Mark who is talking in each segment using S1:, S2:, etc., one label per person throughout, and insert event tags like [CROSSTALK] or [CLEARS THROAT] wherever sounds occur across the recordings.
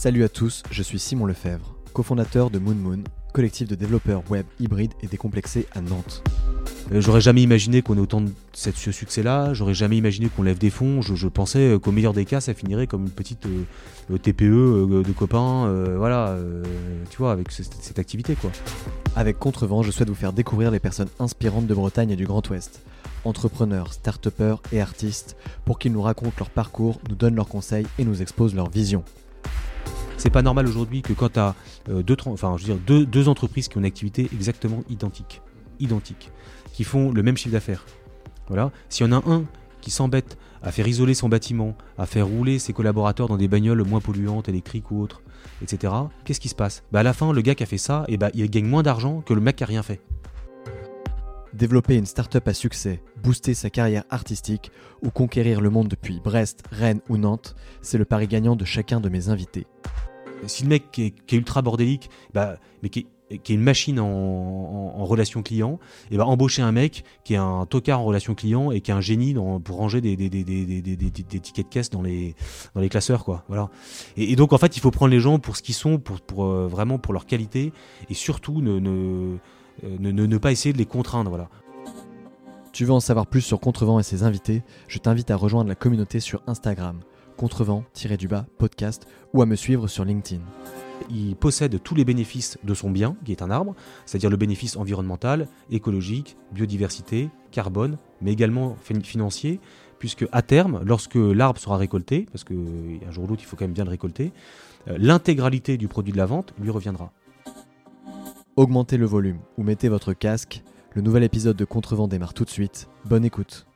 S1: Salut à tous, je suis Simon Lefebvre, cofondateur de Moon Moon, collectif de développeurs web hybrides et décomplexés à Nantes.
S2: Euh, J'aurais jamais imaginé qu'on ait autant de cette- ce succès-là. J'aurais jamais imaginé qu'on lève des fonds. Je, je pensais euh, qu'au meilleur des cas, ça finirait comme une petite euh, TPE euh, de copains. voilà, tu vois, avec ce- cette activité, quoi.
S1: Avec Contrevent, je souhaite vous faire découvrir les personnes inspirantes de Bretagne et du Grand Ouest. Entrepreneurs, start-upers et artistes, pour qu'ils nous racontent leur parcours, nous donnent leurs conseils et nous exposent leur vision.
S2: C'est pas normal aujourd'hui que quand tu as dire, deux, entreprises qui ont une activité exactement identique, identique, qui font le même chiffre d'affaires. Voilà. S'il y en a un qui s'embête à faire isoler son bâtiment, à faire rouler ses collaborateurs dans des bagnoles moins polluantes, électriques ou autres, etc., qu'est-ce qui se passe? Bah À la fin, le gars qui a fait ça, eh bah, il gagne moins d'argent que le mec qui a rien fait.
S1: Développer une start-up à succès, booster sa carrière artistique ou conquérir le monde depuis Brest, Rennes ou Nantes, c'est le pari gagnant de chacun de mes invités.
S2: Si le mec qui est, ultra bordélique, bah, mais qui est, une machine en, relation client, et bah, embaucher un mec qui est un tocard en relation client et qui est un génie dans- pour ranger des, tickets de caisse dans les, dans les classeurs. Quoi. Voilà. Et, donc en fait, il faut prendre les gens pour ce qu'ils sont, pour, euh, vraiment pour leur qualité, et surtout euh, ne, ne- ne pas essayer de les contraindre. Voilà.
S1: Tu veux en savoir plus sur Contrevent et ses invités Je t'invite à rejoindre la communauté sur Instagram, contrevent-du-bas podcast ou à me suivre sur LinkedIn.
S2: Il possède tous les bénéfices de son bien, qui est un arbre, c'est-à-dire le bénéfice environnemental, écologique, biodiversité, carbone, mais également fin- financier, puisque à terme, lorsque l'arbre sera récolté, parce qu'un jour ou l'autre il faut quand même bien le récolter, euh, l'intégralité du produit de la vente lui reviendra.
S1: Augmentez le volume ou mettez votre casque. Le nouvel épisode de Contrevent démarre tout de suite. Bonne écoute.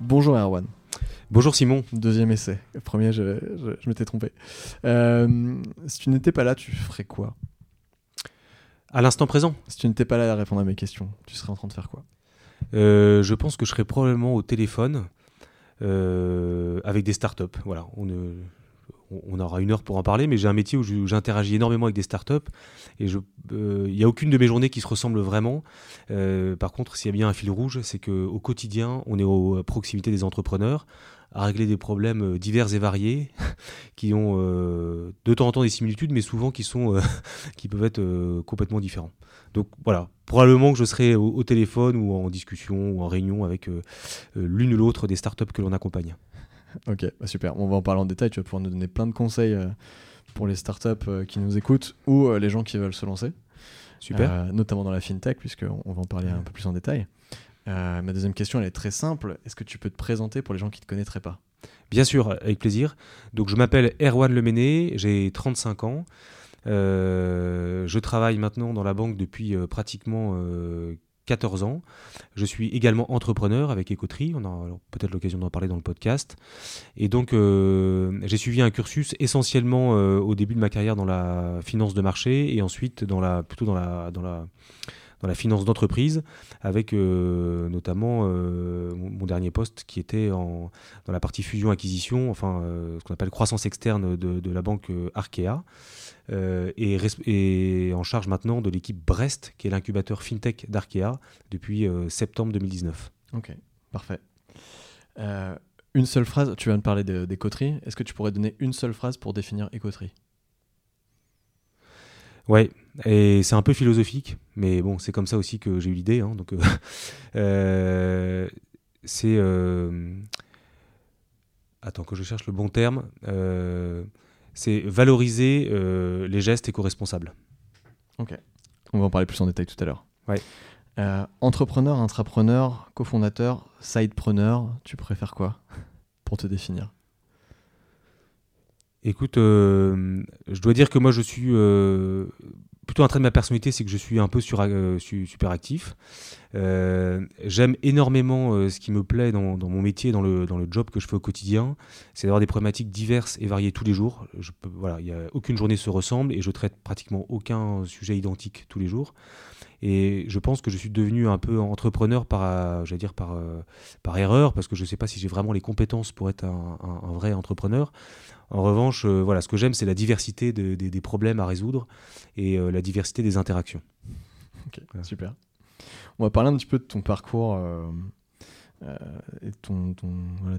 S1: Bonjour Erwan.
S2: Bonjour Simon.
S1: Deuxième essai. Premier, je, je- je m'étais trompé. Euh, si tu n'étais pas là, tu ferais quoi?
S2: À l'instant présent,
S1: Si tu n'étais pas là à répondre à mes questions, tu serais en train de faire quoi?
S2: Euh, je pense que je serai probablement au téléphone euh, avec des startups. Voilà, on, aura une heure pour en parler, mais j'ai un métier où j'interagis énormément avec des startups et il n'y a aucune de mes journées qui se ressemble vraiment. Euh, par contre, s'il y a bien un fil rouge, c'est qu'au quotidien, on est au- à proximité des entrepreneurs à régler des problèmes euh, divers et variés [LAUGHS] qui ont euh, de temps en temps des similitudes, mais souvent qui, sont, euh, [LAUGHS] qui peuvent être complètement différents. Donc voilà, probablement que je serai au, au téléphone ou en discussion ou en réunion avec l'une ou l'autre des startups que l'on accompagne.
S1: Ok, bah super. On va en parler en détail. Tu vas pouvoir nous donner plein de conseils pour les startups qui nous écoutent ou les gens qui veulent se lancer.
S2: Super.
S1: Euh, notamment dans la fintech, puisqu'on on va en parler un peu plus en détail. Euh, ma deuxième question, elle est très simple. Est-ce que tu peux te présenter pour les gens qui ne te connaîtraient pas?
S2: Bien sûr, avec plaisir. Donc je m'appelle Erwan Lemené, j'ai 35 ans. Euh, je travaille maintenant dans la banque depuis euh, pratiquement euh, 14 ans. Je suis également entrepreneur avec Ecotree, on a peut-être l'occasion d'en parler dans le podcast. Et donc j'ai suivi un cursus essentiellement au début de ma carrière dans la finance de marché et ensuite dans la, plutôt dans la, dans la, dans la finance d'entreprise avec euh, notamment euh, mon, dernier poste qui était en, dans la partie fusion-acquisition, enfin euh, ce qu'on appelle croissance externe de, de la banque Arkea, et, en charge maintenant de l'équipe Brest, qui est l'incubateur FinTech d'Arkea depuis septembre 2019.
S1: Ok, parfait. Une seule phrase, tu viens de parler de-. Est-ce que tu pourrais donner une seule phrase pour définir Ecotree
S2: Ouais, et c'est un peu philosophique, mais bon, c'est comme ça aussi que j'ai eu l'idée. hein, donc, euh, [LAUGHS] euh, c'est. euh, attends, que je cherche le bon terme. euh, c'est valoriser les gestes éco-responsables.
S1: On va en parler plus en détail tout à l'heure.
S2: Ouais.
S1: Entrepreneur, intrapreneur, cofondateur, sidepreneur, tu préfères quoi pour te définir?
S2: Écoute, euh, je dois dire que moi je suis euh, plutôt un trait de ma personnalité, c'est que je suis un peu sur, euh, su- super actif. Euh, J'aime énormément euh, ce qui me plaît dans, mon métier, dans le, job que je fais au quotidien, c'est d'avoir des problématiques diverses et variées tous les jours. A aucune journée se ressemble et je traite pratiquement aucun sujet identique tous les jours. Et je pense que je suis devenu un peu entrepreneur par, dire par, erreur, parce que je ne sais pas si j'ai vraiment les compétences pour être un vrai entrepreneur. En revanche, euh, voilà, ce que j'aime, c'est la diversité de- des- des problèmes à résoudre et euh, la diversité des interactions.
S1: Ok, super. On va parler un petit peu de ton parcours euh, et ton,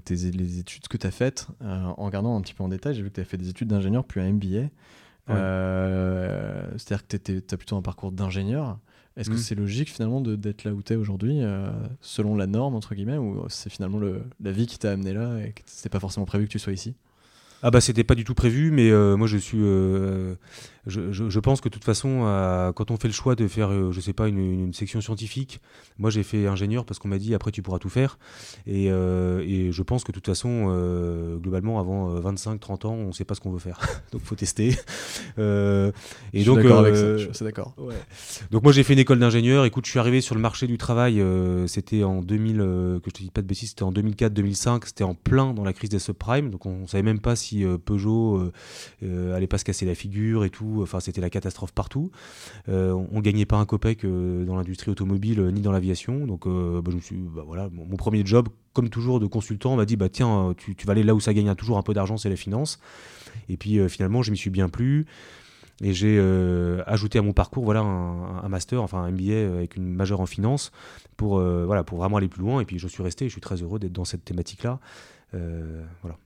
S1: tes, les études que tu as faites, en regardant un petit peu en détail, j'ai vu que tu as fait des études d'ingénieur puis un MBA. C'est-à-dire que tu as plutôt un parcours d'ingénieur. Est-ce que mm. c'est logique finalement d'être là où tu es aujourd'hui, selon la norme, entre guillemets, ou c'est finalement le, la vie qui t'a amené là et que c'est pas forcément prévu que tu sois ici?
S2: Ah bah c'était pas du tout prévu, mais euh, moi je suis, euh, je, je, pense que de toute façon, euh, quand on fait le choix de faire, je sais pas, une, une section scientifique, moi j'ai fait ingénieur parce qu'on m'a dit après tu pourras tout faire, et, et je pense que de toute façon, globalement avant 25-30 ans, on sait pas ce qu'on veut faire, [LAUGHS] donc faut tester. [LAUGHS] et
S1: je donc, d'accord avec ça, je suis d'accord.
S2: Ouais. Donc moi j'ai fait une école d'ingénieur. Écoute, je suis arrivé sur le marché du travail, c'était en 2000, que je te dis pas de bêtises, c'était en 2004-2005, c'était en plein dans la crise des subprimes, donc on savait même pas si euh, Peugeot euh, euh, allait pas se casser la figure et tout. Enfin, c'était la catastrophe partout. on, on, gagnait pas un copec dans l'industrie automobile ni dans l'aviation. Donc, bah, je me suis, bah, voilà, mon, premier job, comme toujours, de consultant, on m'a dit bah tiens, tu, vas aller là où ça gagne toujours un peu d'argent, c'est la finance. Et puis finalement, je m'y suis bien plu. Et j'ai ajouté à mon parcours voilà, un, master, enfin un MBA avec une majeure en finance pour, voilà, pour vraiment aller plus loin. Et puis je suis resté, je suis très heureux d'être dans cette thématique-là. voilà.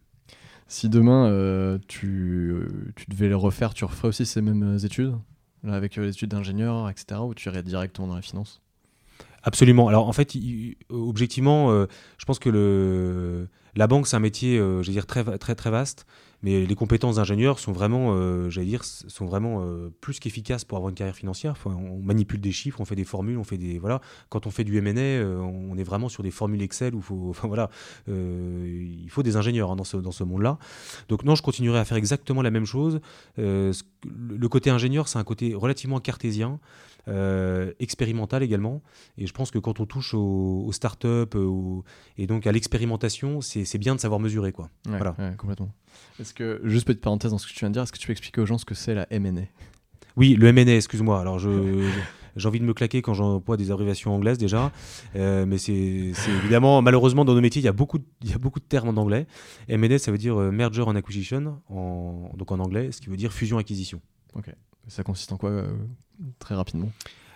S1: Si demain euh, tu, euh, tu, devais les refaire, tu referais aussi ces mêmes études là, Avec euh, les études d'ingénieur, etc. Ou tu irais directement dans la finance?
S2: Absolument. Alors en fait, objectivement, je pense que le, la banque, c'est un métier, je veux dire, très, très, très vaste. Mais les compétences d'ingénieur sont vraiment, euh, j'allais dire, sont vraiment euh, plus qu'efficaces pour avoir une carrière financière. on manipule des chiffres, on fait des formules, on fait des voilà. Quand on fait du M&A, euh, on est vraiment sur des formules Excel où faut, [LAUGHS] enfin voilà, il faut des ingénieurs hein, dans ce dans ce monde-là. Donc non, je continuerai à faire exactement la même chose. le côté ingénieur, c'est un côté relativement cartésien. Euh, expérimental également. Et je pense que quand on touche aux, startups et donc à l'expérimentation, c'est bien de savoir mesurer. Quoi.
S1: voilà. complètement. Est-ce que, juste petite parenthèse dans ce que tu viens de dire, est-ce que tu peux expliquer aux gens ce que c'est la MNA
S2: Oui, le MNA, excuse-moi. Alors je. j'ai envie de me claquer quand j'emploie des abréviations anglaises déjà, euh, mais c'est évidemment, malheureusement, dans nos métiers, il y a beaucoup de, il y a beaucoup de termes en anglais. M&A, ça veut dire Merger and Acquisition, en, donc en anglais, ce qui veut dire fusion-acquisition.
S1: Ok. Ça consiste en quoi euh, très rapidement?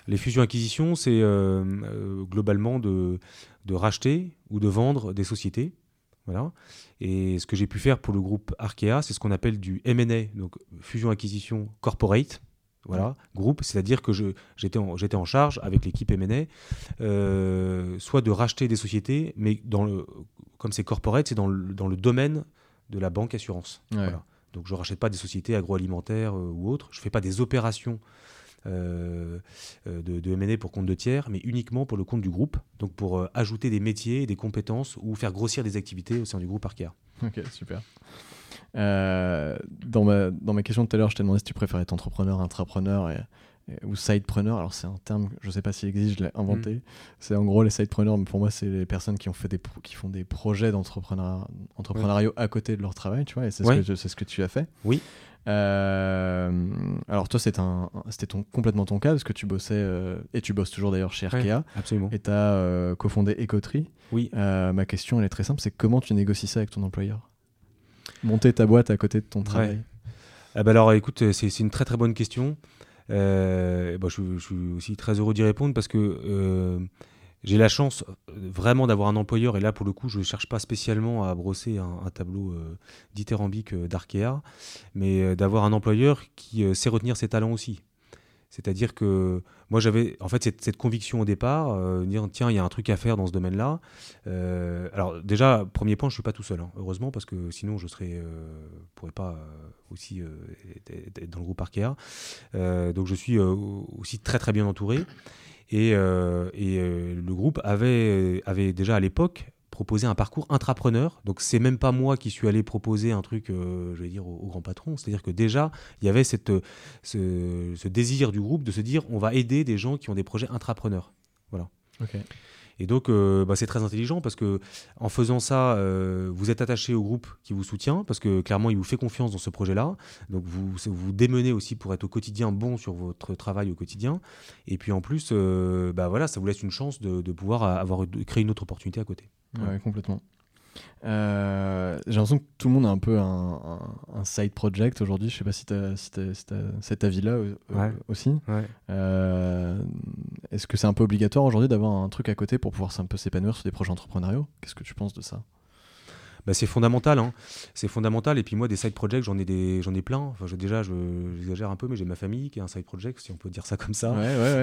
S2: Les fusions-acquisitions, c'est euh, euh, globalement de, de racheter ou de vendre des sociétés. Voilà. Et ce que j'ai pu faire pour le groupe Arkea, c'est ce qu'on appelle du M&A, donc fusion-acquisition corporate. Voilà, groupe, c'est-à-dire que j'étais en, en, charge avec l'équipe M&A, soit de racheter des sociétés, mais dans le, comme c'est corporate, c'est dans le, dans le domaine de la banque assurance. Voilà. Donc je ne rachète pas des sociétés agroalimentaires euh, ou autres, je ne fais pas des opérations euh, euh, de, de M&A pour compte de tiers, mais uniquement pour le compte du groupe, donc pour ajouter des métiers, des compétences ou faire grossir des activités au sein du groupe Arkea.
S1: Ok, super. dans, ma, dans ma question de tout à l'heure, je t'ai demandé si tu préférais être entrepreneur, intrapreneur et, ou sidepreneur. Alors c'est un terme, je ne sais pas s'il existe, je l'ai inventé. Mm. C'est en gros les sidepreneurs, mais pour moi c'est les personnes qui ont fait des qui font des projets d'entrepreneuriat entrepreneuriat à côté de leur travail, tu vois. Et c'est ce, ce, que tu as fait.
S2: Oui.
S1: Euh, alors toi c'était un, c'était ton, complètement ton cas parce que tu bossais euh, et tu bosses toujours d'ailleurs chez Arkea.
S2: absolument.
S1: Et tu as euh, cofondé Ecotri.
S2: Oui.
S1: ma question elle est très simple, c'est comment tu négocies ça avec ton employeur? Monter ta boîte à côté de ton travail.
S2: Ah bah alors écoute, c'est une très très bonne question. Bah, je, suis aussi très heureux d'y répondre parce que j'ai la chance euh, vraiment d'avoir un employeur, et là pour le coup je ne cherche pas spécialement à brosser un, tableau dithyrambique d'Arkea, mais d'avoir un employeur qui sait retenir ses talents aussi. C'est-à-dire que moi, j'avais en fait cette, conviction au départ, euh, dire tiens, il y a un truc à faire dans ce domaine-là. Euh, alors déjà, premier point, je suis pas tout seul, hein, heureusement, parce que sinon, je serais, euh, pourrais pas aussi être dans le groupe Arkea. donc, je suis aussi très très bien entouré. Et, et le groupe avait, avait déjà à l'époque proposer un parcours intrapreneur. Donc c'est même pas moi qui suis allé proposer un truc, euh, je vais dire, au, grand patron. C'est-à-dire que déjà, il y avait cette, ce, désir du groupe de se dire, on va aider des gens qui ont des projets intrapreneurs. Voilà. Et donc, euh, bah, c'est très intelligent parce que en faisant ça, euh, vous êtes attaché au groupe qui vous soutient parce que clairement, il vous fait confiance dans ce projet-là. Donc, vous vous démenez aussi pour être au quotidien bon sur votre travail au quotidien. Et puis en plus, bah, voilà, ça vous laisse une chance de, pouvoir avoir créer une autre opportunité à côté.
S1: Ouais, complètement. Euh, j'ai l'impression que tout le monde a un peu un, un, side project aujourd'hui. Je sais pas si tu as, si cet avis-là euh, aussi. Euh, est-ce que c'est un peu obligatoire aujourd'hui d'avoir un truc à côté pour pouvoir un peu s'épanouir sur des projets entrepreneuriaux? Qu'est-ce que tu penses de ça?
S2: Bah, c'est fondamental. Hein. C'est fondamental. Et puis moi, des side projects, j'en ai, des, j'en ai plein. Enfin, je, déjà, j'exagère un peu, mais j'ai ma famille qui est un side project, si on peut dire ça comme ça.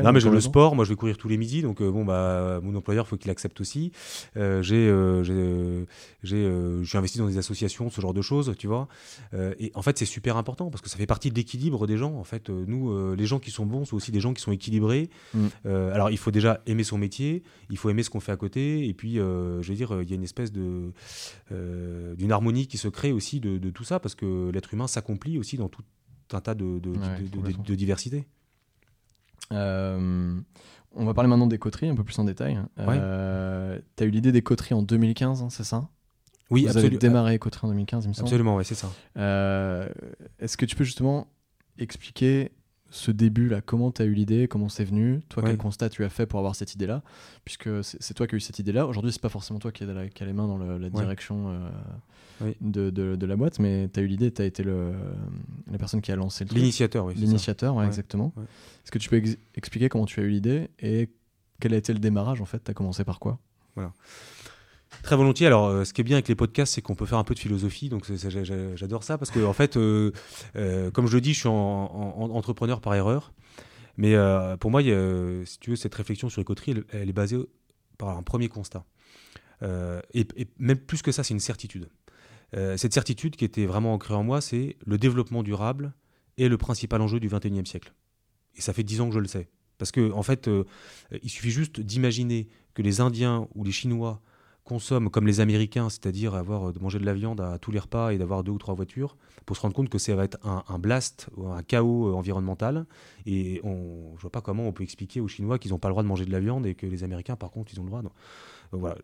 S2: non, mais j'ai le sport. Moi, je vais courir tous les midis. Donc, euh, bon, bah, mon employeur, il faut qu'il accepte aussi. Euh, j'ai, euh, j'ai, j'ai, j'ai investi dans des associations, ce genre de choses, tu vois. et en fait, c'est super important parce que ça fait partie de l'équilibre des gens. En fait, nous, les gens qui sont bons sont aussi des gens qui sont équilibrés. Mm. alors, il faut déjà aimer son métier. Il faut aimer ce qu'on fait à côté. Et puis, je veux dire, il y a une espèce de euh, d'une harmonie qui se crée aussi de, tout ça, parce que l'être humain s'accomplit aussi dans tout un tas de, de, diversité.
S1: Euh, on va parler maintenant des coteries un peu plus en détail. Euh, tu as eu l'idée des coteries en 2015, hein, c'est ça?
S2: Oui,
S1: Vous avez démarré coteries en 2015, il me semble.
S2: Absolument, oui, c'est ça.
S1: Est-ce que tu peux justement expliquer ce début-là, comment tu as eu l'idée, comment c'est venu, toi, quel constat tu as fait pour avoir cette idée-là, puisque c'est toi qui as eu cette idée-là. Aujourd'hui, c'est pas forcément toi qui as, qui les mains dans la direction euh, de, de, la boîte, mais tu as eu l'idée, tu as été le, la personne qui a lancé le truc.
S2: L'initiateur, oui.
S1: L'initiateur, ouais, exactement. Est-ce que tu peux expliquer comment tu as eu l'idée et quel a été le démarrage en fait? Tu as commencé par quoi?
S2: Voilà. Très volontiers. Alors, euh, ce qui est bien avec les podcasts, c'est qu'on peut faire un peu de philosophie. Donc, j'adore ça parce que, en fait, euh, euh, comme je le dis, je suis en, entrepreneur par erreur. Mais pour moi, si tu veux, cette réflexion sur les coteries, elle, est basée par un premier constat. Et, même plus que ça, c'est une certitude. cette certitude qui était vraiment ancrée en moi, c'est le développement durable est le principal enjeu du 21e siècle. Et ça fait dix ans que je le sais. Parce que, en fait, il suffit juste d'imaginer que les Indiens ou les Chinois consomment comme les Américains, c'est-à-dire avoir euh, de manger de la viande à tous les repas et d'avoir deux ou trois voitures, pour se rendre compte que ça va être un, blast, un chaos euh, environnemental. Et on, je vois pas comment on peut expliquer aux Chinois qu'ils n'ont pas le droit de manger de la viande et que les Américains, par contre, ils ont le droit. Donc, voilà,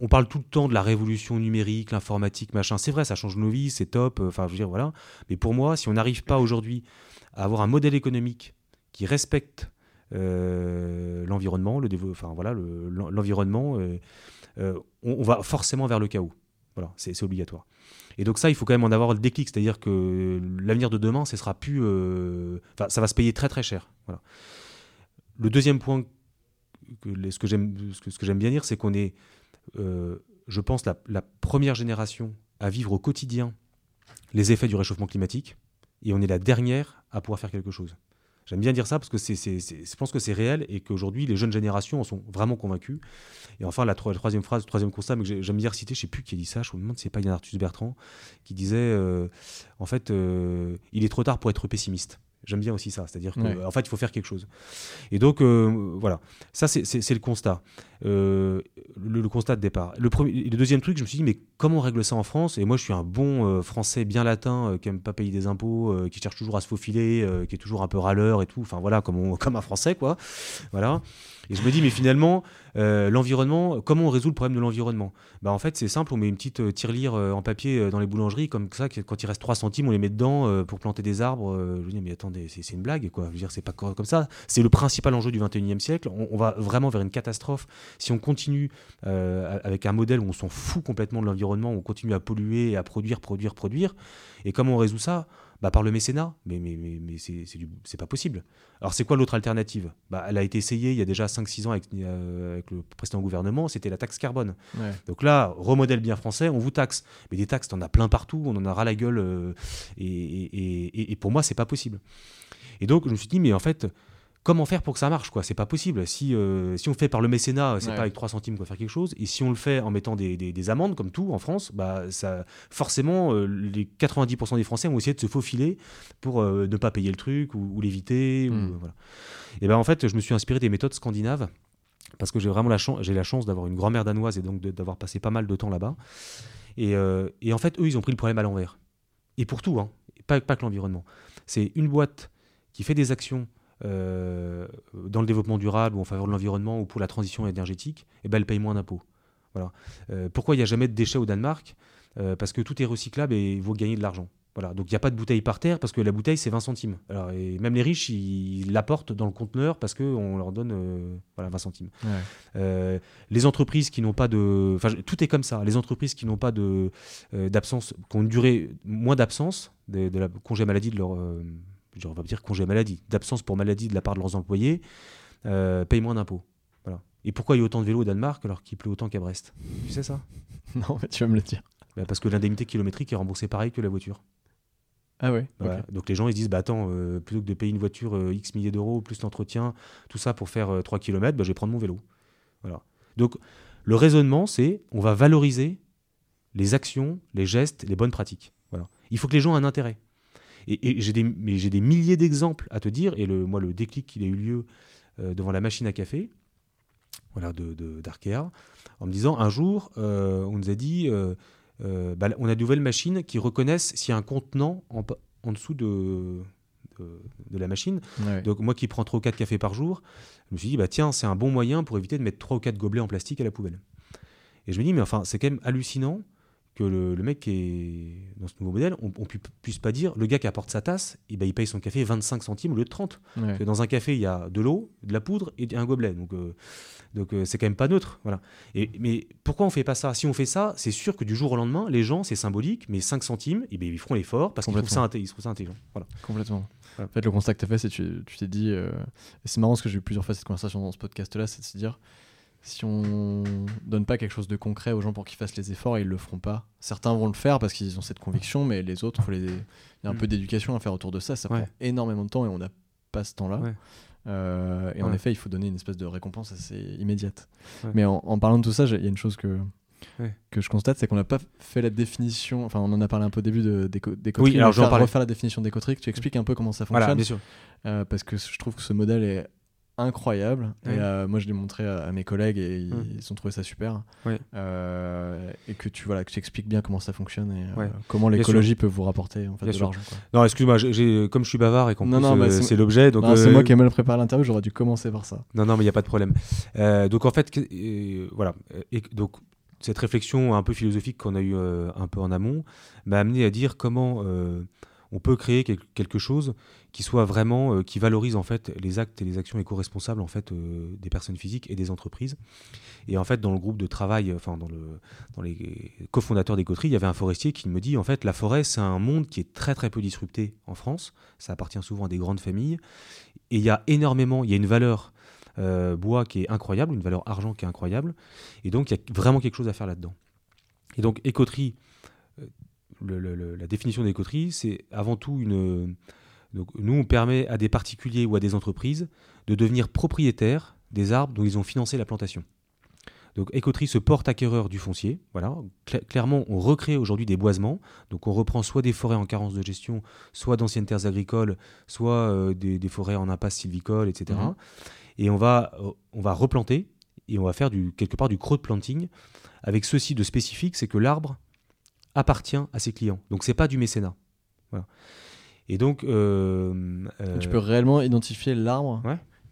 S2: on parle tout le temps de la révolution numérique, l'informatique, machin. C'est vrai, ça change nos vies, c'est top. Euh, enfin, je veux dire, voilà. Mais pour moi, si on n'arrive pas aujourd'hui à avoir un modèle économique qui respecte l'environnement, le, enfin voilà, l'environnement, euh, on, va forcément vers le chaos. Voilà, c'est obligatoire. Et donc ça, il faut quand même en avoir le déclic, c'est-à-dire que l'avenir de demain, ce sera plus, euh, ça va se payer très très cher. Voilà. Le deuxième point, ce que j'aime, bien dire, c'est qu'on est, euh, je pense, la, première génération à vivre au quotidien les effets du réchauffement climatique, et on est la dernière à pouvoir faire quelque chose. J'aime bien dire ça parce que c'est, je pense que c'est réel et qu'aujourd'hui, les jeunes générations en sont vraiment convaincus. Et enfin, la, troisième phrase, le troisième constat, mais que j'aime bien citer, je ne sais plus qui a dit ça, je me demande si c'est pas Yann Arthus Bertrand, qui disait euh, en fait, euh, il est trop tard pour être pessimiste. J'aime bien aussi ça, c'est-à-dire qu'en en fait, il faut faire quelque chose. Et donc, euh, voilà, ça, c'est le constat. Euh, le, constat de départ. Le, deuxième truc, je me suis dit, mais comment on règle ça en France? Et moi, je suis un bon euh, français bien latin qui aime pas payer des impôts, qui cherche toujours à se faufiler, qui est toujours un peu râleur et tout. Enfin, voilà, [LAUGHS] comme, un français, quoi. Voilà. Et je me dis, mais finalement, euh, l'environnement, comment on résout le problème de l'environnement? Bah, En fait, c'est simple, on met une petite euh, tirelire euh, en papier dans les boulangeries, comme ça, quand il reste 3 centimes, on les met dedans pour planter des arbres. je me dis, mais attendez, c'est une blague, quoi. Je veux dire, c'est pas comme ça. C'est le principal enjeu du 21e siècle. On, va vraiment vers une catastrophe. Si on continue avec un modèle où on s'en fout complètement de l'environnement, on continue à polluer, à produire, produire, produire. Et comment on résout ça? Bah, Par le mécénat. Mais, mais, mais, mais c'est pas possible. Alors, c'est quoi l'autre alternative? Bah, Elle a été essayée il y a déjà 5-6 ans avec, euh, avec, le précédent gouvernement, c'était la taxe carbone. Donc là, remodèle bien français, on vous taxe. Mais des taxes, on en a plein partout, on en a ras la gueule. Euh, et, et, et, pour moi, c'est pas possible. Et donc, je me suis dit, mais en fait, comment faire pour que ça marche quoi. C'est pas possible. Si, euh, si on fait par le mécénat c'est pas avec 3 centimes qu'on va faire quelque chose. Et si on le fait en mettant des, des, amendes comme tout en France bah ça forcément euh, les 90% des Français vont essayer de se faufiler pour euh, ne pas payer le truc ou, l'éviter hmm. voilà. et ben en fait je me suis inspiré des méthodes scandinaves parce que j'ai vraiment la chance j'ai la chance d'avoir une grand-mère danoise et donc d'avoir passé pas mal de temps là-bas. Et, et, en fait eux ils ont pris le problème à l'envers. Et pour tout hein, pas, pas que l'environnement. C'est une boîte qui fait des actions euh, dans le développement durable ou en faveur de l'environnement ou pour la transition énergétique, eh ben, elle paye moins d'impôts. Voilà. Euh, pourquoi il n'y a jamais de déchets au Danemark? Euh, Parce que tout est recyclable et il faut gagner de l'argent. Voilà, donc il n'y a pas de bouteille par terre parce que la bouteille c'est 20 centimes. Alors, et même les riches ils l'apportent dans le conteneur parce qu'on leur donne euh, voilà, 20 centimes. Euh, les entreprises qui n'ont pas de. Enfin, tout est comme ça. Les entreprises qui n'ont pas de, euh, d'absence, qui ont une durée moins d'absence, de, la congé maladie de leur. On va dire congé maladie, d'absence pour maladie de la part de leurs employés, payent moins d'impôts. Voilà. Et pourquoi il y a autant de vélos au Danemark alors qu'il pleut autant qu'à Brest? Tu sais ça? [LAUGHS]
S1: Non, mais tu vas me le dire.
S2: Bah, parce que l'indemnité kilométrique est remboursée pareil que la voiture.
S1: Ah ouais
S2: Donc les gens ils se disent bah attends, euh, plutôt que de payer une voiture euh, X milliers d'euros, plus l'entretien, tout ça pour faire 3 euh, km, bah, je vais prendre mon vélo. Voilà. Donc le raisonnement c'est on va valoriser les actions, les gestes, les bonnes pratiques. Voilà. Il faut que les gens aient un intérêt. Et, j'ai des, des, milliers d'exemples à te dire, et le, moi le déclic qui a eu lieu devant la machine à café, voilà, de, d'Arkea, en me disant un jour, on nous a dit euh, bah, on a de nouvelles machines qui reconnaissent s'il y a un contenant en, en dessous de, de, la machine. Donc moi qui prends 3 ou 4 cafés par jour, je me suis dit, bah, tiens, c'est un bon moyen pour éviter de mettre 3 ou 4 gobelets en plastique à la poubelle. Et je me dis, mais enfin, c'est quand même hallucinant que le, mec qui est dans ce nouveau modèle, on, ne puisse pas dire, le gars qui apporte sa tasse, et eh ben, il paye son café 25 centimes au lieu de 30. Que dans un café, il y a de l'eau, de la poudre et un gobelet. Donc, euh, donc euh, c'est quand même pas neutre. Voilà. Et, mais pourquoi on fait pas ça? Si on fait ça, c'est sûr que du jour au lendemain, les gens, c'est symbolique, mais 5 centimes, et eh ben, ils feront l'effort parce qu'ils trouvent, ça, ça intelligent. Voilà.
S1: Complètement. En fait, le constat que tu as fait, c'est que tu t'es dit, euh, c'est marrant parce que j'ai eu plusieurs fois cette conversation dans ce podcast-là, c'est de se dire, si on donne pas quelque chose de concret aux gens pour qu'ils fassent les efforts, ils le feront pas. Certains vont le faire parce qu'ils ont cette conviction, mais les autres, il y a un peu mm. d'éducation à faire autour de ça. Ça prend énormément de temps et on n'a pas ce temps-là. Euh, et en effet, il faut donner une espèce de récompense assez immédiate. Mais en, parlant de tout ça, il y a une chose que, que je constate, c'est qu'on n'a pas fait la définition. Enfin, on en a parlé un peu au début de, d'écoterie.
S2: Oui, alors je vais
S1: refaire la définition d'écoterie. Tu expliques un peu comment ça fonctionne.
S2: Voilà, bien sûr.
S1: Euh, parce que je trouve que ce modèle est incroyable. Et euh, moi, je l'ai montré à, mes collègues et ils, ont trouvé ça super. Euh, et que tu, voilà, que tu expliques bien comment ça fonctionne et euh, comment l'écologie peut vous rapporter en fait, de l'argent.
S2: Non, excuse-moi, comme je suis bavard et qu'en plus c'est l'objet. donc
S1: C'est moi qui ai mal préparé l'interview, j'aurais dû commencer par ça.
S2: Non, non, mais il n'y a pas de problème. donc en fait, voilà. Et, donc cette réflexion un peu philosophique qu'on a eu un peu en amont m'a amené à dire comment on peut créer quelque chose qui soit vraiment, euh, qui valorise en fait les actes et les actions éco-responsables en fait euh, des personnes physiques et des entreprises. Et en fait, dans le groupe de travail, enfin dans, le, dans les cofondateurs des il y avait un forestier qui me dit en fait la forêt c'est un monde qui est très très peu disrupté en France. Ça appartient souvent à des grandes familles et il y a énormément, il y a une valeur euh, bois qui est incroyable, une valeur argent qui est incroyable. Et donc il y a vraiment quelque chose à faire là-dedans. Et donc écoterie la définition d'écoterie, c'est avant tout une. Donc, nous, on permet à des particuliers ou à des entreprises de devenir propriétaires des arbres dont ils ont financé la plantation. Donc Écoterie se porte acquéreur du foncier. Voilà. clairement, on recrée aujourd'hui des boisements. Donc on reprend soit des forêts en carence de gestion, soit d'anciennes terres agricoles, soit euh, des, forêts en impasse sylvicole, etc. Et on va, euh, on va replanter et on va faire du, quelque part du crowd planting avec ceci de spécifique, c'est que l'arbre appartient à ses clients. Donc c'est pas du mécénat. Voilà. Et donc, euh,
S1: euh, tu peux réellement identifier l'arbre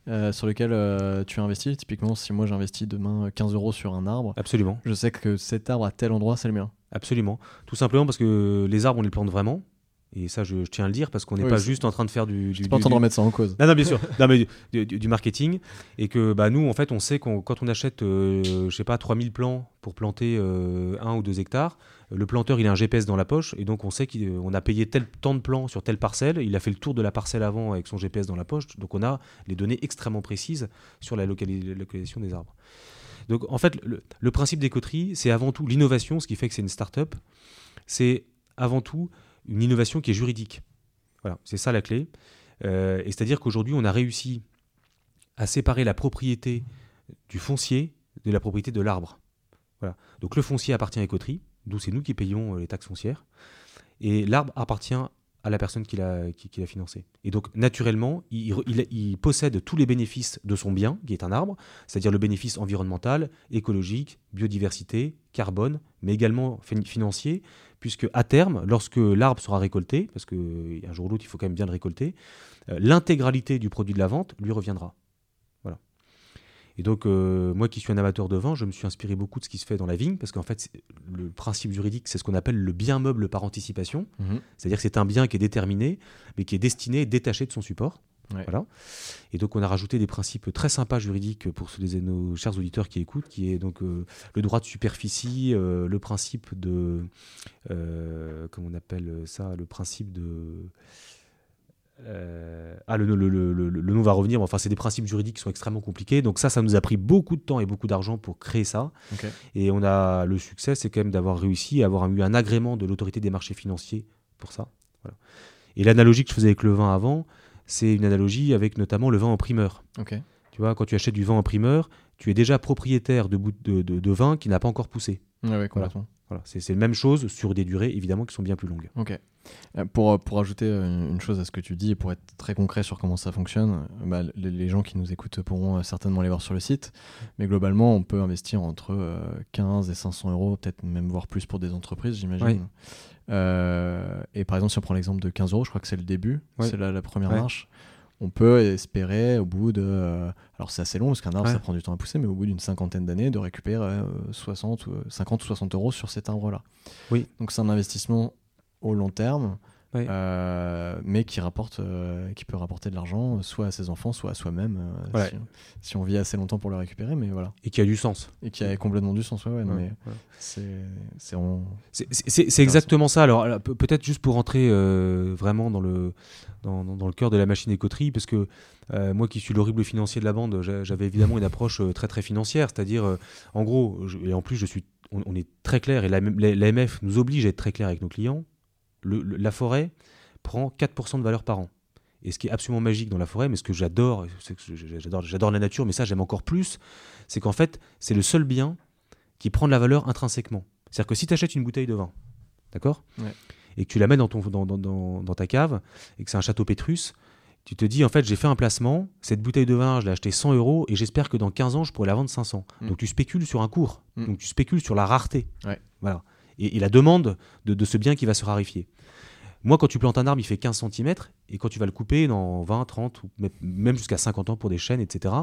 S1: euh, sur lequel tu investis? Typiquement, si moi j'investis demain 15 euros sur un arbre,
S2: absolument.
S1: Je sais que cet arbre à tel endroit, c'est le mien.
S2: Absolument. Tout simplement parce que les arbres, on les plante vraiment. Et ça, je, tiens à le dire parce qu'on n'est pas juste en train de faire du. du
S1: pas en train de remettre ça en cause.
S2: Non, non, bien sûr. non, mais du, marketing. Et que bah, nous, en fait, on sait qu'on quand on achète, je sais pas, 3000 plants pour planter un ou deux hectares, le planteur, il a un GPS dans la poche, et donc on sait qu'on a payé tel temps de plan sur telle parcelle, il a fait le tour de la parcelle avant avec son GPS dans la poche, donc on a les données extrêmement précises sur la localisation des arbres. Donc en fait, le, principe des coteries, c'est avant tout l'innovation, ce qui fait que c'est une start-up, c'est avant tout une innovation qui est juridique. Voilà, c'est ça la clé. Euh, et c'est-à-dire qu'aujourd'hui, on a réussi à séparer la propriété du foncier de la propriété de l'arbre. Voilà. Donc le foncier appartient à Écoterie, d'où c'est nous qui payons euh, les taxes foncières. Et l'arbre appartient à la personne qui l'a qui, financé. Et donc, naturellement, il, possède tous les bénéfices de son bien, qui est un arbre, c'est-à-dire le bénéfice environnemental, écologique, biodiversité, carbone, mais également financier, puisque à terme, lorsque l'arbre sera récolté, parce qu'un jour ou l'autre, il faut quand même bien le récolter, euh, l'intégralité du produit de la vente lui reviendra. Et donc, euh, moi qui suis un amateur de vin, je me suis inspiré beaucoup de ce qui se fait dans la vigne, parce qu'en fait, le principe juridique, c'est ce qu'on appelle le bien meuble par anticipation. Mhm. C'est-à-dire que c'est un bien qui est déterminé, mais qui est destiné, détaché de son support. Voilà. Et donc on a rajouté des principes très sympas juridiques pour les, nos chers auditeurs qui écoutent, qui est donc euh, le droit de superficie, euh, le principe de, comment on appelle ça, le principe de euh, ah, le, le, le, le, nom va revenir. Enfin, c'est des principes juridiques qui sont extrêmement compliqués. Donc ça, ça nous a pris beaucoup de temps et beaucoup d'argent pour créer ça. Et on a le succès, c'est quand même d'avoir réussi à avoir eu un agrément de l'autorité des marchés financiers pour ça. Et l'analogie que je faisais avec le vin avant, c'est une analogie avec notamment le vin en primeur. Tu vois, quand tu achètes du vin en primeur, tu es déjà propriétaire de, de, de, vin qui n'a pas encore poussé.
S1: Ouais,
S2: voilà. C'est la même chose sur des durées évidemment qui sont bien plus longues.
S1: Ok. Euh, pour, euh, pour ajouter euh, une chose à ce que tu dis et pour être très concret sur comment ça fonctionne, bah, les, gens qui nous écoutent pourront certainement les voir sur le site. Mais globalement, on peut investir entre 15 et 500 euros, peut-être même voir plus pour des entreprises, j'imagine. et par exemple, si on prend l'exemple de 15 euros, je crois que c'est le début, c'est la, la, première marche on peut espérer au bout de. Euh, alors c'est assez long parce qu'un arbre ça prend du temps à pousser, mais au bout d'une cinquantaine d'années, de récupérer 60, 50 ou 60 euros sur cet arbre-là.
S2: Oui.
S1: Donc c'est un investissement au long terme euh, mais qui, rapporte, euh, qui peut rapporter de l'argent, soit à ses enfants, soit à soi-même, euh, si, on vit assez longtemps pour le récupérer. Mais voilà.
S2: Et qui a du sens.
S1: Et qui a complètement du sens, ouais, ouais,
S2: c'est exactement ça. Alors, peut-être juste pour rentrer vraiment dans le, dans, dans, le cœur de la machine écoterie, parce que moi qui suis l'horrible financier de la bande, j'avais évidemment une approche très très financière, c'est-à-dire, en gros, et en plus, je suis, on, est très clair, et l'AMF nous oblige à être très clair avec nos clients la forêt prend 4% de valeur par an. Et ce qui est absolument magique dans la forêt, mais ce que j'adore, j'adore, j'adore la nature, mais ça j'aime encore plus, c'est qu'en fait, c'est le seul bien qui prend de la valeur intrinsèquement. C'est-à-dire que si tu achètes une bouteille de vin, d'accord Et que tu la mets dans, ton, dans, dans, dans ta cave, et que c'est un château Pétrus, tu te dis, en fait, j'ai fait un placement, cette bouteille de vin, je l'ai acheté 100 euros, et j'espère que dans 15 ans, je pourrai la vendre 500. Mm. Donc tu spécules sur un cours, mm. donc tu spécules sur la rareté. Voilà et, la demande de, ce bien qui va se raréfier. Moi, quand tu plantes un arbre, il fait 15 cm, et quand tu vas le couper dans 20, 30, ou même jusqu'à 50 ans pour des chênes, etc.,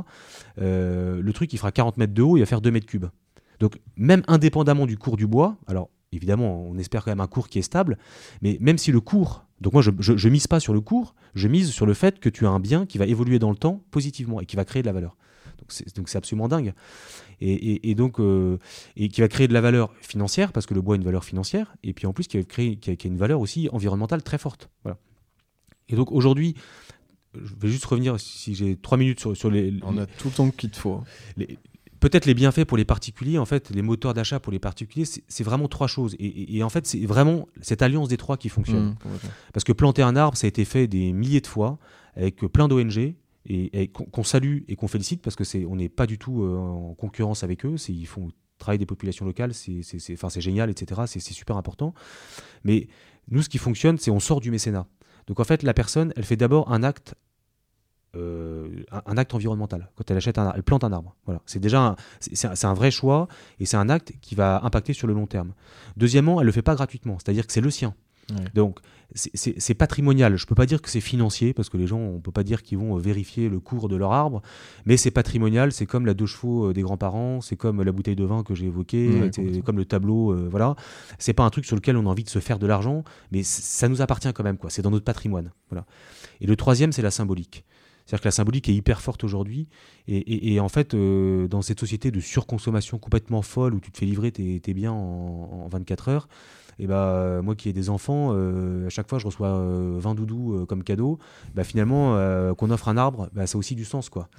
S2: euh, le truc, il fera 40 mètres de haut, il va faire 2 mètres cubes. Donc, même indépendamment du cours du bois, alors évidemment, on espère quand même un cours qui est stable, mais même si le cours, donc moi je, je, mise pas sur le cours, je mise sur le fait que tu as un bien qui va évoluer dans le temps positivement et qui va créer de la valeur. Donc c'est absolument dingue et, donc euh, et qui va créer de la valeur financière parce que le bois a une valeur financière et puis en plus qui va créer qui a, une valeur aussi environnementale très forte. Voilà. Et donc aujourd'hui, je vais juste revenir si j'ai trois minutes sur, sur les.
S1: On a tout le temps qu'il te faut.
S2: Peut-être les bienfaits pour les particuliers, en fait, les moteurs d'achat pour les particuliers, c'est vraiment trois choses. Et, en fait, c'est vraiment cette alliance des trois qui fonctionne. Mmh, parce que planter un arbre, ça a été fait des milliers de fois avec plein d'ONG, et, qu'on salue et qu'on félicite parce que c'est on n'est pas du tout euh, en concurrence avec eux. Ils font travailler des populations locales, c'est enfin, génial, etc. C'est super important. Mais nous, ce qui fonctionne, c'est on sort du mécénat. Donc en fait, la personne, elle fait d'abord un acte euh, un, acte environnemental quand elle achète un elle plante un arbre. Voilà, c'est déjà c'est un, vrai choix et c'est un acte qui va impacter sur le long terme. Deuxièmement, elle le fait pas gratuitement, c'est-à-dire que c'est le sien. Donc, c'est patrimonial. Je ne peux pas dire que c'est financier, parce que les gens, on ne peut pas dire qu'ils vont euh, vérifier le cours de leur arbre, mais c'est patrimonial. C'est comme la deux chevaux euh, des grands-parents, c'est comme la bouteille de vin que j'ai évoquée, c'est comme le tableau. Euh, voilà. C'est pas un truc sur lequel on a envie de se faire de l'argent, mais ça nous appartient quand même. quoi. C'est dans notre patrimoine. Voilà. Et le troisième, c'est la symbolique. C'est-à-dire que la symbolique est hyper forte aujourd'hui. Et, en fait, dans cette société de surconsommation complètement folle où tu te fais livrer tes, biens en, en 24 heures, et bah moi qui ai des enfants, euh, à chaque fois je reçois 20 euh, doudous comme cadeau, bah finalement qu'on offre un arbre, bah, ça a aussi du sens quoi.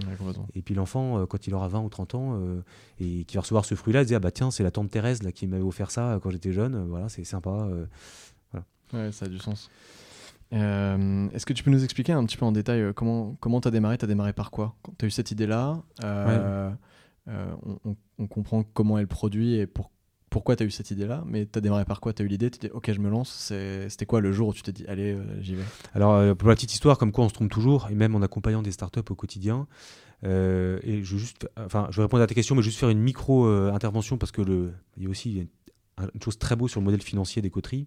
S2: et puis l'enfant quand il aura 20 ou 30 ans et qui va recevoir ce fruit là, il se dit ah bah tiens c'est la tante Thérèse là qui m'avait offert ça quand j'étais jeune, voilà c'est sympa.
S1: voilà. Ouais ça a du sens. Est-ce que tu peux nous expliquer un petit peu en détail comment comment tu as démarré? Tu as démarré par quoi? Tu as eu cette idée-là on, on, comprend comment elle produit et pour, pourquoi tu as eu cette idée-là, mais tu as démarré par quoi? Tu as eu l'idée, tu dit ok je me lance, c'était quoi le jour où tu t'es dit allez euh, j'y vais?
S2: Alors euh, pour la petite histoire, comme quoi on se trompe toujours, et même en accompagnant des startups au quotidien, euh, et je, juste, enfin, je vais répondre à ta question, mais juste faire une micro-intervention parce que le, il y a aussi une chose très beau sur le modèle financier d'Ecoterie,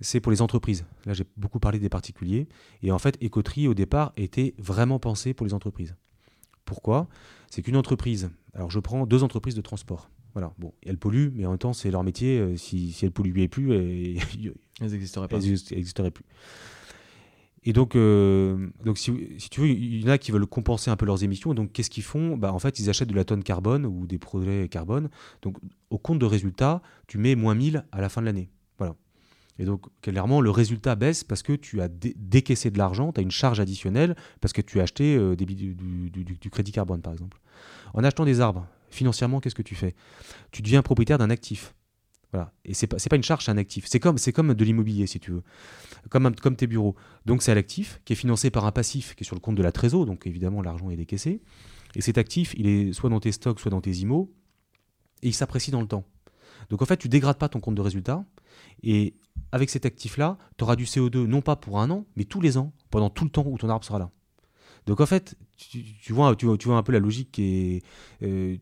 S2: c'est pour les entreprises. Là j'ai beaucoup parlé des particuliers, et en fait Ecoterie au départ était vraiment pensé pour les entreprises. Pourquoi? C'est qu'une entreprise, alors je prends deux entreprises de transport. Voilà, bon, elles polluent, mais en même temps, c'est leur métier. euh, si, si elles polluaient plus, [LAUGHS] elles
S1: Elles n'existeraient pas.
S2: n'existeraient plus. Et donc, euh, donc si, si tu veux, il y en a qui veulent compenser un peu leurs émissions. Donc, qu'est-ce qu'ils font? Bah, En fait, ils achètent de la tonne carbone ou des projets carbone. Donc, au compte de résultat, tu mets moins 1000 à la fin de l'année. Voilà. Et donc, clairement, le résultat baisse parce que tu as dé- décaissé de l'argent, tu as une charge additionnelle parce que tu as acheté euh, des, bi- du, du- du- du crédit carbone, par exemple. En achetant des arbres, financièrement, qu'est-ce que tu fais? Tu deviens propriétaire d'un actif. Voilà. Et c'est pas, pas une charge, c'est un actif. C'est comme, de l'immobilier, si tu veux. Comme, tes bureaux. Donc, c'est un actif qui est financé par un passif qui est sur le compte de la trésor. Donc, évidemment, l'argent est décaissé. Et cet actif, il est soit dans tes stocks, soit dans tes IMO. Et il s'apprécie dans le temps. Donc, en fait, tu dégrades pas ton compte de résultat. Et avec cet actif-là, tu auras du CO2 non pas pour un an, mais tous les ans, pendant tout le temps où ton arbre sera là. Donc en fait, tu, tu vois, tu, vois, un peu la logique qui est. euh,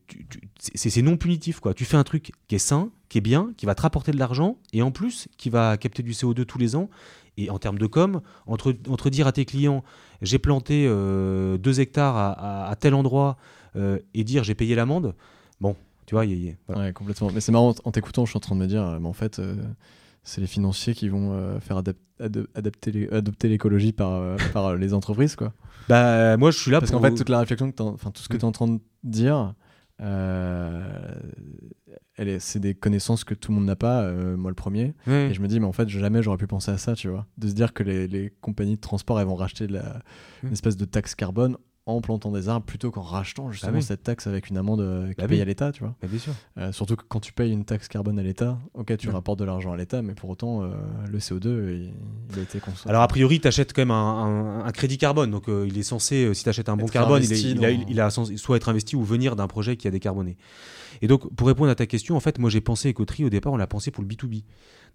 S2: c'est non punitif, quoi. Tu fais un truc qui est sain, qui est bien, qui va te rapporter de l'argent, et en plus, qui va capter du CO2 tous les ans. Et en termes de com, entre, dire à tes clients, j'ai planté euh, deux hectares à, tel endroit, euh, et dire j'ai payé l'amende, bon, tu vois, y y voilà.
S1: Ouais, complètement. Mais c'est marrant, en t'écoutant, je suis en train de me dire, euh, mais en fait, euh, c'est les financiers qui vont euh, faire adap- adapter adopter l'écologie par, euh, [LAUGHS] par euh, les entreprises, quoi.
S2: Bah, moi, je suis là
S1: Parce qu'en fait, toute la réflexion, que enfin tout ce que
S2: Mm.
S1: tu es en train de dire, euh, c'est des connaissances que tout le monde n'a pas, moi le premier. Et je me dis, mais en fait, jamais j'aurais pu penser à ça, tu vois. De se dire que les, les compagnies de transport, elles vont racheter de la,
S2: Mm.
S1: une espèce de taxe carbone en plantant des arbres plutôt qu'en rachetant justement
S2: oui.
S1: cette taxe avec une amende euh, qui
S2: Bah
S1: paye
S2: oui.
S1: à l'État, tu vois.
S2: Bah, bien sûr.
S1: Euh, surtout que quand tu payes une taxe carbone à l'État, ok, tu
S2: Ouais.
S1: rapportes de l'argent à l'État, mais pour autant, euh, le CO2, il, il a été consommé.
S2: Alors a priori, tu achètes quand même un, un- un crédit carbone, donc il est censé, si tu achètes un bon carbone, il, est- il a, il soit être investi ou venir d'un projet qui a décarboné. Et donc pour répondre à ta question, en fait, moi j'ai pensé Écoterie, au départ, on l'a pensé pour le B2B.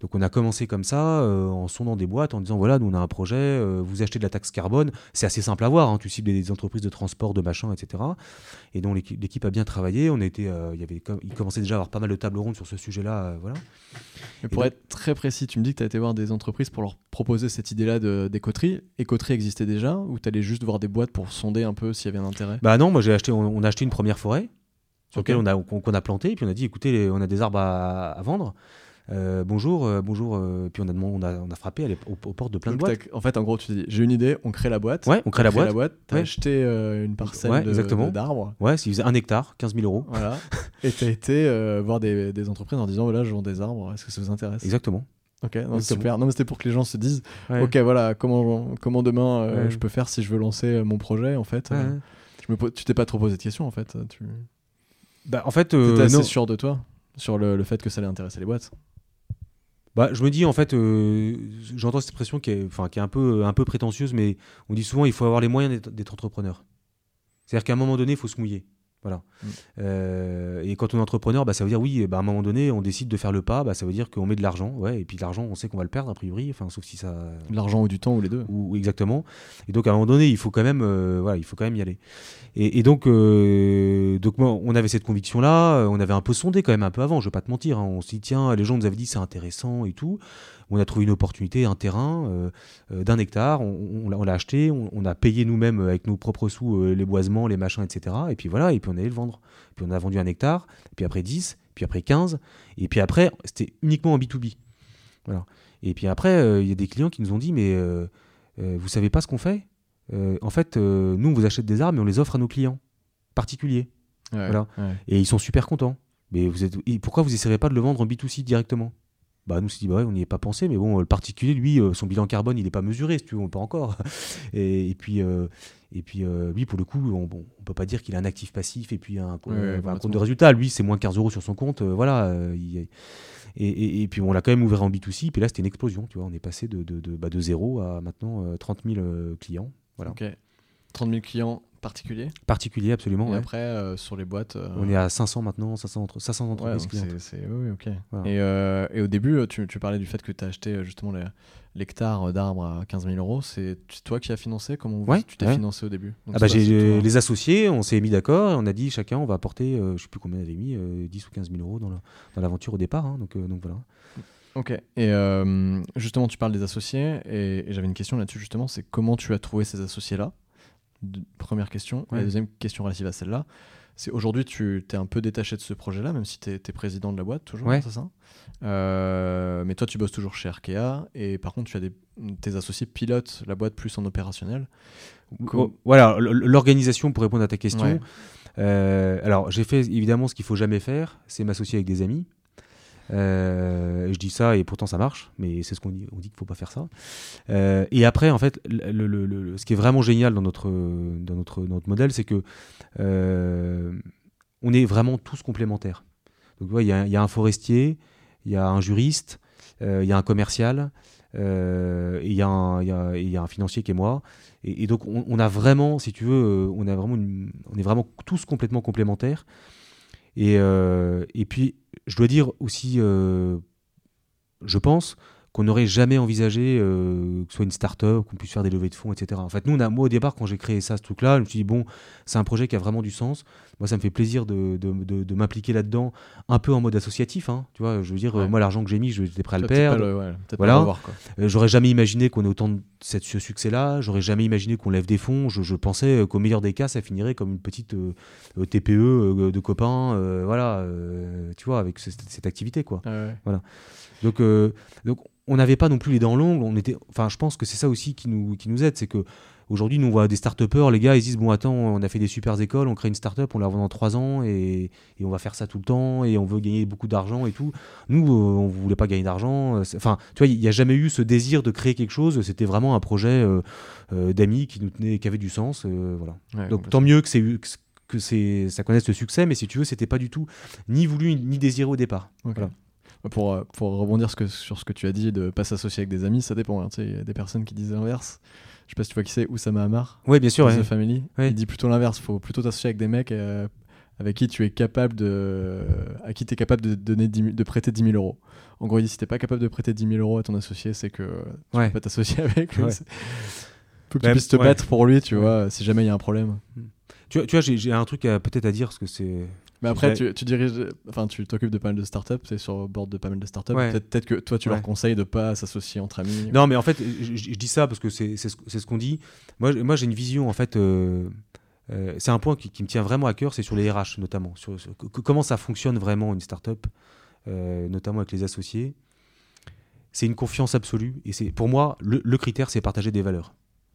S2: Donc on a commencé comme ça, euh, en sondant des boîtes, en disant voilà, nous on a un projet, euh, vous achetez de la taxe carbone, c'est assez simple à voir, hein, tu cibles des entreprises de transport, de machin, etc. Et donc l'équipe a bien travaillé, on été, euh, il y avait, il commençait déjà à avoir pas mal de tables rondes sur ce sujet-là, voilà.
S1: Mais pour
S2: Et
S1: être très précis, tu me dis que tu as été voir des entreprises pour leur proposer cette idée-là de- d'écoterie. Écoterie existait déjà ou tu allais juste voir des boîtes pour sonder un peu s'il y avait un intérêt?
S2: Bah non, moi j'ai acheté, on, on a acheté une première forêt sur
S1: Ok.
S2: laquelle on a, qu'on, qu'on a planté, et puis on a dit écoutez, on a des arbres à, à vendre. Euh, bonjour, euh, bonjour. euh, puis on a, on a, on a frappé aux, aux portes de plein de boîtes.
S1: t'as- En fait, en gros, tu dis j'ai une idée, on crée la boîte.
S2: Ouais, on crée la boîte.
S1: tu as
S2: Ouais.
S1: acheté une parcelle
S2: Ouais,
S1: d'arbres.
S2: Ouais, s'ils faisaient un hectare, 15 000 euros.
S1: Voilà. [LAUGHS] et tu as été voir des, des entreprises en disant voilà, je vends des arbres, est-ce que ça vous intéresse?
S2: Exactement.
S1: Ok, non, super. Non, mais c'était pour que les gens se disent
S2: Ouais.
S1: ok, voilà, comment, comment demain je peux faire si je veux lancer mon projet en fait. Je me tu t'es pas trop posé de questions en fait. Tu
S2: Bah, en fait, euh,
S1: assez
S2: non.
S1: sûr de toi sur le, le fait que ça allait intéresser les boîtes.
S2: Bah, je me dis en fait, euh, j'entends cette expression qui est, enfin, qui est un peu, un peu prétentieuse, mais on dit souvent il faut avoir les moyens d'être, d'être entrepreneur. C'est-à-dire qu'à un moment donné, il faut se mouiller. Voilà.
S1: Mm.
S2: Euh, et quand on est entrepreneur, bah, ça veut dire oui, bah, à un moment donné, on décide de faire le pas, bah, ça veut dire qu'on met de l'argent, ouais, et puis l'argent, on sait qu'on va le perdre a priori, enfin, sauf si ça,
S1: L'argent ou du temps ou les deux.
S2: ou, exactement. Et donc à un moment donné, il faut quand même, euh, voilà, il faut quand même y aller. Et, et donc, euh, donc moi, on avait cette conviction-là, euh, on avait un peu sondé quand même un peu avant. Je vais pas te mentir, hein, on s'est dit tiens, les gens nous avaient dit c'est intéressant et tout. On a trouvé une opportunité, un terrain euh, euh, d'un hectare, on, on l'a- acheté, on, on a payé nous-mêmes avec nos propres sous euh, les boisements, les machins, etc. Et puis voilà, et puis on allait le vendre. Puis on a vendu un hectare, puis après 10, puis après 15, et puis après, c'était uniquement en B2B. Voilà. Et puis après, euh, il y a des clients qui nous ont dit mais euh, euh, vous savez pas ce qu'on fait? Euh, En fait, euh, nous, on vous achète des arbres, mais on les offre à nos clients particuliers.
S1: Ouais,
S2: Voilà.
S1: ouais.
S2: Et ils sont super contents. Mais vous êtes, et pourquoi vous essayerez pas de le vendre en B2C directement? Bah, nous, on s'est dit, bah ouais, on n'y est pas pensé, mais bon, le particulier, lui, euh, son bilan carbone, il n'est pas mesuré, si tu veux, pas encore. [LAUGHS] et, et puis, euh, et puis euh, lui, pour le coup, on, on peut pas dire qu'il a un actif passif et puis un, euh, compte de résultat. Lui, c'est moins 15 euros sur son compte, euh, voilà. euh, il- et, et, et puis, on l'a quand même ouvert en B2C, puis là, c'était une explosion, tu vois. On est passé de, de, de, bah, de à maintenant euh, 30 000 euh, clients. Voilà.
S1: 30 000 clients particuliers.
S2: Particulier, absolument.
S1: Et
S2: ouais.
S1: après, euh, sur les boîtes. euh,
S2: On est à 500 maintenant, 500, entre- 500
S1: Ouais,
S2: entreprises
S1: donc
S2: clientes.
S1: c'est, oui, ok.
S2: Voilà.
S1: Et, euh, et au début, tu, tu parlais du fait que tu as acheté justement l'hectare d'arbres à 15 000 euros. C'est toi qui as financé? Comment
S2: Ouais,
S1: tu t'es
S2: ouais.
S1: financé au début?
S2: Ah bah, j'ai les associés, on s'est mis d'accord et on a dit chacun on va apporter, je sais plus combien on avait mis, euh, 10 ou 15 000 euros dans la- dans l'aventure au départ. hein, donc, donc voilà.
S1: Ok. Et euh, justement, tu parles des associés et, et j'avais une question là-dessus justement c'est comment tu as trouvé ces associés-là? Première question. La deuxième question relative à celle-là, c'est aujourd'hui, tu t'es un peu détaché de ce projet-là, même si tu es, président de la boîte, toujours, c'est ça? Euh, Mais toi, tu bosses toujours chez Arkea, et par contre, tu as des, tes associés pilotent la boîte plus en opérationnel.
S2: Voilà, l'organisation, pour répondre à ta question. Euh, alors, j'ai fait évidemment ce qu'il faut jamais faire, c'est m'associer avec des amis. Euh, je dis ça et pourtant ça marche, mais c'est ce qu'on dit, qu'il faut pas faire ça. Euh, et après, en fait, ce qui est vraiment génial dans notre, dans notre, notre modèle, c'est que euh, on est vraiment tous complémentaires. Donc, il y, a un forestier, il y a un juriste, il y a un commercial, il y, a un financier qui est moi. Et, donc, on, a vraiment, si tu veux, on, a vraiment on est vraiment tous complètement complémentaires. Et, et puis, je dois dire aussi, euh, je pense qu'on n'aurait jamais envisagé euh, que ce soit une start-up, qu'on puisse faire des levées de fonds, etc. En fait, nous, on a, moi, au départ, quand j'ai créé ça, ce truc-là, je me suis dit, bon, c'est un projet qui a vraiment du sens. Moi, ça me fait plaisir de, de, de, m'impliquer là-dedans, un peu en mode associatif. Hein, tu vois, je veux dire, moi, l'argent que j'ai mis, j'étais prêt à le perdre. voilà. Euh, j'aurais jamais imaginé qu'on ait autant de ce succès-là. J'aurais jamais imaginé qu'on lève des fonds. Je, pensais qu'au meilleur des cas, ça finirait comme une petite TPE de copains, voilà, tu vois, avec cette, activité, quoi. Voilà. Donc, donc on n'avait pas non plus les dents longues. On était, enfin, je pense que c'est ça aussi qui nous, qui nous aide, c'est que aujourd'hui, nous on voit des start les gars, ils disent bon attends, on a fait des super écoles, on crée une start-up, on la vend dans trois ans et, on va faire ça tout le temps et on veut gagner beaucoup d'argent et tout. Nous, euh, on voulait pas gagner d'argent. Euh, enfin, tu vois, il n'y a jamais eu ce désir de créer quelque chose. C'était vraiment un projet euh, d'amis qui nous tenait, qui avait du sens. voilà. Donc tant mieux que c'est que c'est ça connaisse le succès, mais si tu veux, c'était pas du tout ni voulu ni désiré au départ. Voilà.
S1: Pour, euh, pour rebondir sur ce que tu as dit de pas s'associer avec des amis, ça dépend. Hein. Tu sais, il y a des personnes qui disent l'inverse. Je sais pas si tu vois qui c'est, Oussama Hamar.
S2: Oui, bien sûr.
S1: Ouais. Family. Il dit plutôt l'inverse. Il faut plutôt t'associer avec des mecs euh, avec qui tu es capable de, à qui tu es capable de, donner de prêter 10 000 euros. En gros, il dit si t'es pas capable de prêter 10 000 euros à ton associé, c'est que tu peux pas t'associer [LAUGHS] avec lui. Faut que tu puisses te battre pour lui, tu vois, si jamais il y a un problème.
S2: Tu, tu vois, j'ai un truc peut-être à dire, parce que c'est
S1: mais après, tu, tu, diriges, enfin, tu t'occupes de pas mal de startups, tu es sur le board de pas mal de startups. Peut-être que toi, tu leur conseilles de pas s'associer entre amis.
S2: Non, mais en fait, je, dis ça parce que c'est ce, ce qu'on dit. Moi, moi j'ai une vision, en fait. Euh, euh, c'est un point qui, me tient vraiment à cœur, c'est sur les RH notamment. Sur, comment ça fonctionne vraiment une startup, euh, notamment avec les associés. C'est une confiance absolue. Et c'est pour moi, le, le critère, c'est partager des valeurs.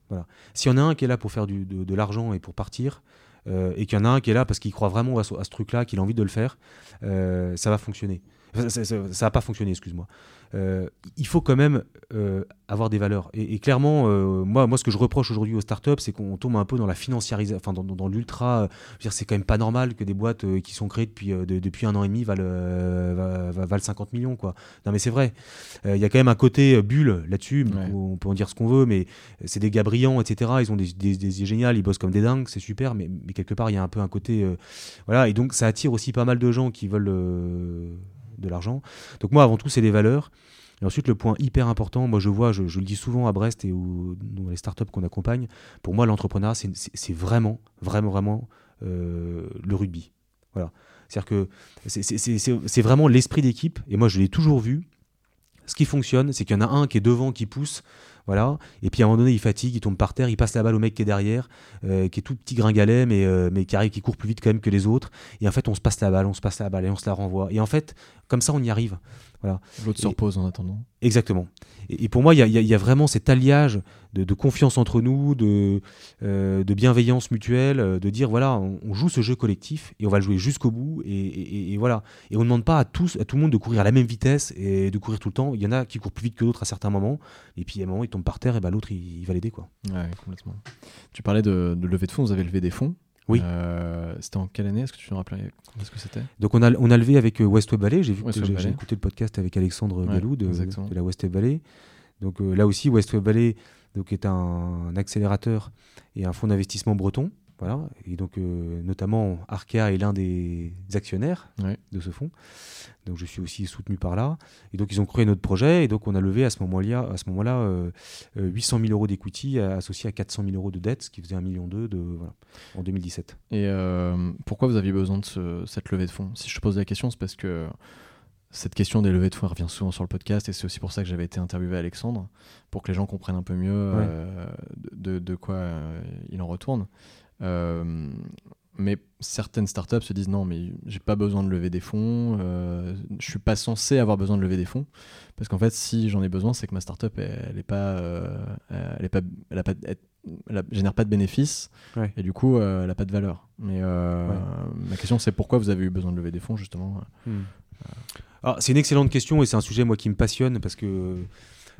S2: Voilà. S'il y en a un qui est là pour faire du, de, de l'argent et pour partir, et qu'il y en a un qui est là parce qu'il croit vraiment à ce, truc-là, qu'il a envie de le faire, euh, ça va fonctionner. ça, va pas fonctionner, excuse-moi. Euh, il faut quand même avoir des valeurs. Et, clairement, moi, moi, ce que je reproche aujourd'hui aux startups, c'est qu'on tombe un peu dans la financiarisation, enfin, dans, l'ultra. c'est quand même pas normal que des boîtes qui sont créées depuis, depuis un an et demi valent, valent 50 millions, quoi. Non, mais c'est vrai. Il y a quand même un côté bulle là-dessus. On peut en dire ce qu'on veut, mais c'est des gars brillants, etc. Ils ont des, des, des, géniales, ils bossent comme des dingues, c'est super, mais, mais, quelque part, il y a un peu un côté. voilà, et donc ça attire aussi pas mal de gens qui veulent de l'argent. Donc, moi, avant tout, c'est les valeurs. Et ensuite, le point hyper important, moi je vois, je, le dis souvent à Brest et où, dans les startups qu'on accompagne, pour moi l'entrepreneuriat, c'est vraiment, vraiment, vraiment euh, le rugby. Voilà. C'est-à-dire que c'est vraiment l'esprit d'équipe, et moi je l'ai toujours vu. Ce qui fonctionne, c'est qu'il y en a un qui est devant, qui pousse, voilà. Et puis à un moment donné, il fatigue, il tombe par terre, il passe la balle au mec qui est derrière, euh, qui est tout petit gringalet, mais, euh, mais qui arrive, qui court plus vite quand même que les autres. Et en fait, on se passe la balle, on se passe la balle et on se la renvoie. Et en fait, comme ça, on y arrive. Voilà.
S1: L'autre se repose en attendant.
S2: Exactement. Et, pour moi, il y, a vraiment cet alliage de, confiance entre nous, de, euh, de bienveillance mutuelle, euh, de dire voilà, on, joue ce jeu collectif et on va le jouer jusqu'au bout. Et, voilà. Et on ne demande pas à tous, à tout le monde de courir à la même vitesse et de courir tout le temps. Il y en a qui courent plus vite que d'autres à certains moments. Et puis à un moment, ils tombent par terre et bah, l'autre, il, va l'aider. Quoi.
S1: Ouais, complètement. Tu parlais de, de lever de fonds. Vous avez levé des fonds.
S2: Oui.
S1: Euh, c'était en quelle année Est-ce que tu te rappelles ce que c'était?
S2: Donc on a, on a levé avec euh, West Web. J'ai vu j'ai écouté le podcast avec Alexandre Galou de, la West Web. Donc euh, là aussi West Web donc, est un accélérateur et un fonds d'investissement breton. Voilà. Et donc, euh, notamment, Arkea est l'un des actionnaires de ce fonds. Donc, je suis aussi soutenu par là. Et donc, ils ont créé notre projet. Et donc, on a levé à ce moment-là, à ce moment-là 800 000 euros d'equity associé à 400 000 euros de dette, ce qui faisait 1,2 million de, voilà, en 2017.
S1: Et euh, pourquoi vous aviez besoin de cette levée de fonds? Si je te pose la question, c'est parce que cette question des levées de fonds revient souvent sur le podcast et c'est aussi pour ça que j'avais été interviewé Alexandre, pour que les gens comprennent un peu mieux euh, de, de, quoi euh, il en retourne. Euh, mais certaines startups se disent non, mais j'ai pas besoin de lever des fonds, euh, je suis pas censé avoir besoin de lever des fonds, parce qu'en fait, si j'en ai besoin, c'est que ma startup, elle, elle est pas, elle est pas, elle a pas, elle, génère pas de bénéfices, et du coup, elle a pas de valeur. Mais ma question, c'est pourquoi vous avez eu besoin de lever des fonds justement hmm.
S2: Ah, c'est une excellente question et c'est un sujet moi qui me passionne parce que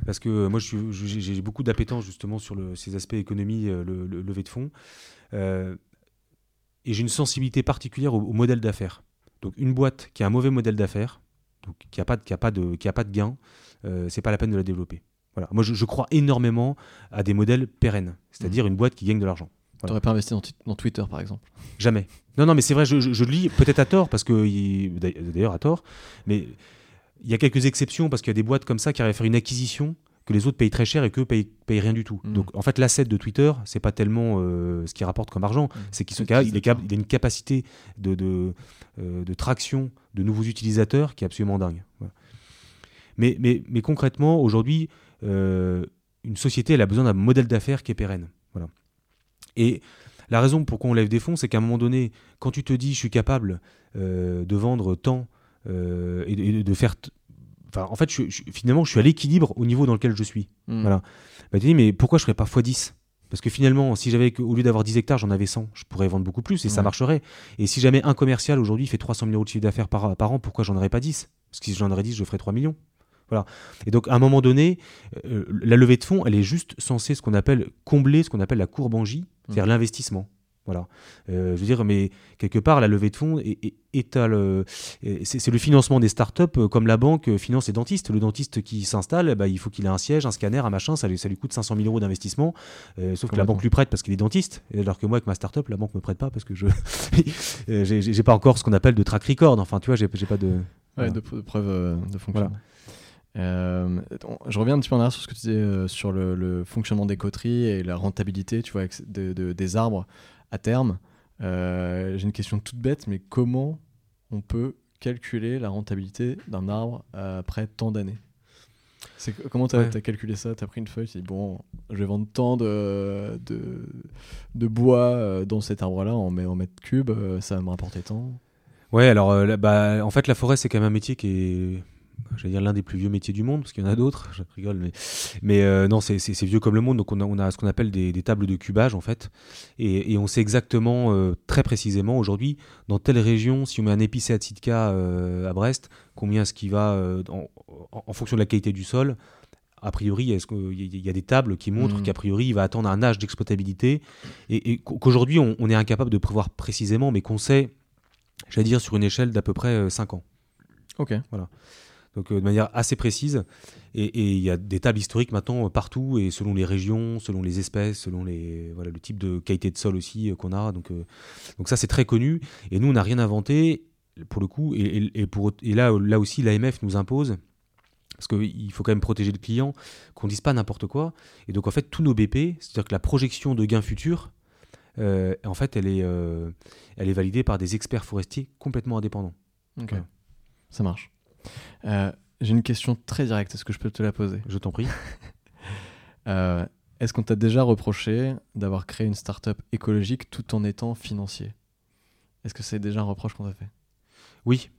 S2: parce que moi j'ai beaucoup d'appétence justement sur le, ces aspects économie, euh, le, le lever de fonds. Euh, et j'ai une sensibilité particulière au, modèle d'affaires. Donc une boîte qui a un mauvais modèle d'affaires, donc qui n'a pas, qui a pas, de, qui a pas de gain, euh, c'est pas la peine de la développer. Voilà. Moi je, crois énormément à des modèles pérennes, c'est-à-dire mmh. une boîte qui gagne de l'argent.
S1: Tu n'aurais pas investi dans, Twitter, par exemple?
S2: Jamais. Non, non, mais c'est vrai, je, je, lis peut-être à tort, parce que d'ailleurs à tort, mais il y a quelques exceptions parce qu'il y a des boîtes comme ça qui arrivent à faire une acquisition que les autres payent très cher et qu'eux payent, payent rien du tout. Mm. Donc en fait, l'asset de Twitter, c'est pas tellement euh, ce qu'il rapporte comme argent, mm. c'est qu'il il, il, a une capacité de, de, euh, de, traction de nouveaux utilisateurs qui est absolument dingue. Mais, mais, mais, concrètement, aujourd'hui, euh, une société, elle a besoin d'un modèle d'affaires qui est pérenne. Voilà. Et la raison pour quoi on lève des fonds, c'est qu'à un moment donné, quand tu te dis je suis capable de vendre tant et, de faire. Enfin, en fait, je, finalement, je suis à l'équilibre au niveau dans lequel je suis. Hmm. Voilà. Bah, tu dis, mais pourquoi je ne ferais pas x10 parce que finalement, si j'avais au lieu d'avoir 10 hectares, j'en avais 100, je pourrais vendre beaucoup plus et ça marcherait. Et si jamais un commercial aujourd'hui fait 300 000 euros de chiffre d'affaires par, par, an, pourquoi j'en aurais pas 10 Parce que si j'en aurais 10, je ferais 3 millions. Voilà. Et donc, à un moment donné, euh, la levée de fonds, elle est juste censée ce qu'on appelle combler ce qu'on appelle la courbe en J, c'est-à-dire mmh. l'investissement. Voilà. Euh, je veux dire, mais quelque part, la levée de fonds est, le, c'est, le financement des startups euh, comme la banque finance les dentistes. Le dentiste qui s'installe, bah, il faut qu'il ait un siège, un scanner, un machin, ça lui, ça lui coûte 500 000 euros d'investissement. sauf que la banque lui prête parce qu'il est dentiste, alors que moi, avec ma startup, la banque me prête pas parce que je [LAUGHS] j'ai, pas encore ce qu'on appelle de track record. Enfin, tu vois, j'ai, pas de,
S1: de, preuve de fonctionnement. Euh, je reviens un petit peu en arrière sur ce que tu disais euh, sur le, fonctionnement des coteries et la rentabilité tu vois, de, des arbres à terme. Euh, j'ai une question toute bête, mais comment on peut calculer la rentabilité d'un arbre après tant d'années? Comment tu as, calculé ça? Tu as pris une feuille, tu dit bon, je vais vendre tant de, de, de bois dans cet arbre-là en, en mètres cubes, ça va me rapporter tant?
S2: Ouais, alors bah, en fait, la forêt, c'est quand même un métier qui est j'allais dire l'un des plus vieux métiers du monde, parce qu'il y en a d'autres, [LAUGHS] je rigole, mais, mais euh, non, c'est vieux comme le monde, donc on a, on a ce qu'on appelle des, tables de cubage, en fait, et, et on sait exactement, euh, très précisément, aujourd'hui, dans telle région, si on met un épicé à Tsitka euh, à Brest, combien ce qui va, en, fonction de la qualité du sol, a priori, il y, a des tables qui montrent mmh. qu'a priori, il va attendre un âge d'exploitabilité, et, qu'aujourd'hui, on, on, est incapable de prévoir précisément, mais qu'on sait, j'allais dire, sur une échelle d'à peu près 5 ans.
S1: Ok.
S2: Voilà donc euh, de manière assez précise. Et il y a des tables historiques maintenant euh, partout, et selon les régions, selon les espèces, selon les, voilà, le type de qualité de sol aussi euh, qu'on a. Donc, donc ça, c'est très connu. Et nous, on n'a rien inventé, pour le coup. Et, et, pour, et là, là aussi, l'AMF nous impose, parce qu'il faut quand même protéger le client, qu'on ne dise pas n'importe quoi. Et donc, en fait, tous nos BP, c'est-à-dire que la projection de gains futurs, en fait, elle est, elle est validée par des experts forestiers complètement indépendants.
S1: Ok, ça marche. Euh, j'ai une question très directe. Est-ce que je peux te la poser?
S2: Je t'en prie. [LAUGHS]
S1: Euh, est-ce qu'on t'a déjà reproché d'avoir créé une startup écologique tout en étant financier? Est-ce que c'est déjà un reproche qu'on t'a fait?
S2: Oui,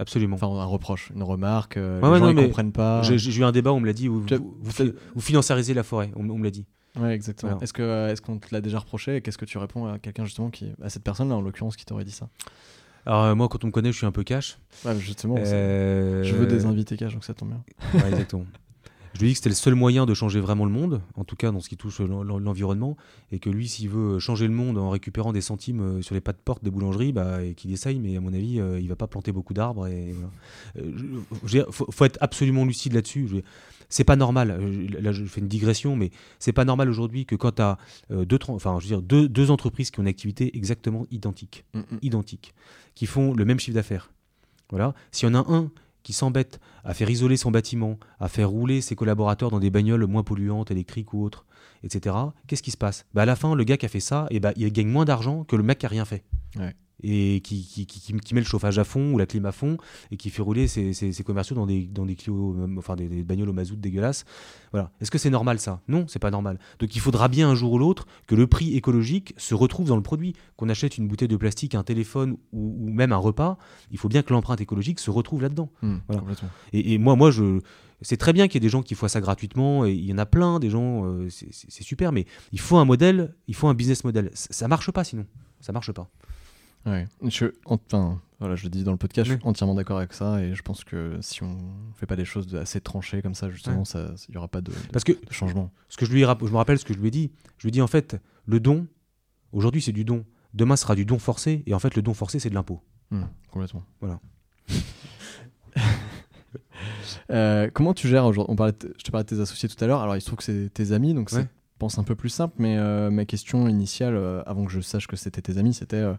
S2: absolument.
S1: Enfin, un reproche, une remarque. Euh, les gens ne comprennent pas.
S2: J'ai eu un débat, on me l'a dit. Vous, vous, financiarisez la forêt, on, me l'a dit.
S1: Ouais, exactement. Est-ce qu'on est qu'on te l'a déjà reproché? Et qu'est-ce que tu réponds à quelqu'un justement qui, à cette personne-là en l'occurrence, qui t'aurait dit ça?
S2: Alors euh, moi, quand on me connaît, je suis un peu cash.
S1: justement, euh, je veux des invités cash, donc ça tombe bien.
S2: exactement. [LAUGHS] Je lui dis que c'était le seul moyen de changer vraiment le monde, en tout cas dans ce qui touche l'environnement, et que lui, s'il veut changer le monde en récupérant des centimes euh, sur les pas de porte des boulangeries, bah, et qu'il essaye, mais à mon avis, il va pas planter beaucoup d'arbres. Et, faut, être absolument lucide là-dessus. C'est pas normal. Là, je fais une digression, mais c'est pas normal aujourd'hui que quand tu as deux, enfin, je veux dire, deux, deux, entreprises qui ont une activité exactement identique, mm, mm. identique qui font le même chiffre d'affaires. Voilà. S'il y en a un qui s'embête à faire isoler son bâtiment, à faire rouler ses collaborateurs dans des bagnoles moins polluantes, électriques ou autres, etc., qu'est-ce qui se passe? Bah À la fin, le gars qui a fait ça, et eh bah, il gagne moins d'argent que le mec qui a rien fait. Et qui, qui, qui, qui, met le chauffage à fond ou la clim à fond et qui fait rouler ses, ses, ses commerciaux dans des, dans des Clio, enfin des, des, bagnoles au mazout dégueulasses. Voilà. Est-ce que c'est normal ça? Non, c'est pas normal. Donc il faudra bien un jour ou l'autre que le prix écologique se retrouve dans le produit. Qu'on achète une bouteille de plastique, un téléphone ou, ou même un repas, il faut bien que l'empreinte écologique se retrouve là-dedans.
S1: Mmh,
S2: Voilà. Et, et moi, moi, je, c'est très bien qu'il y ait des gens qui font ça gratuitement, et il y en a plein, des gens, euh, c'est super, mais il faut un modèle, il faut un business model. Ça, ça marche pas sinon, ça marche pas.
S1: Ouais. Je, enfin, voilà, je le dis dans le podcast, je suis entièrement d'accord avec ça et je pense que si on fait pas des choses assez tranchées comme ça, justement,
S2: Ouais.
S1: il y aura pas de, de-
S2: Parce que
S1: de changement.
S2: ce que je lui je me rappelle ce que je lui ai dit. Je lui ai dit en fait, le don, aujourd'hui c'est du don, demain sera du don forcé, et en fait le don forcé c'est de l'impôt.
S1: Mmh, complètement.
S2: Voilà. [LAUGHS]
S1: Euh, comment tu gères aujourd'hui on parlait Je te parlais de tes associés tout à l'heure. Alors, il se trouve que c'est tes amis, donc c'est,
S2: Ouais.
S1: je pense, un peu plus simple. Mais euh, ma question initiale, euh, avant que je sache que c'était tes amis, c'était euh,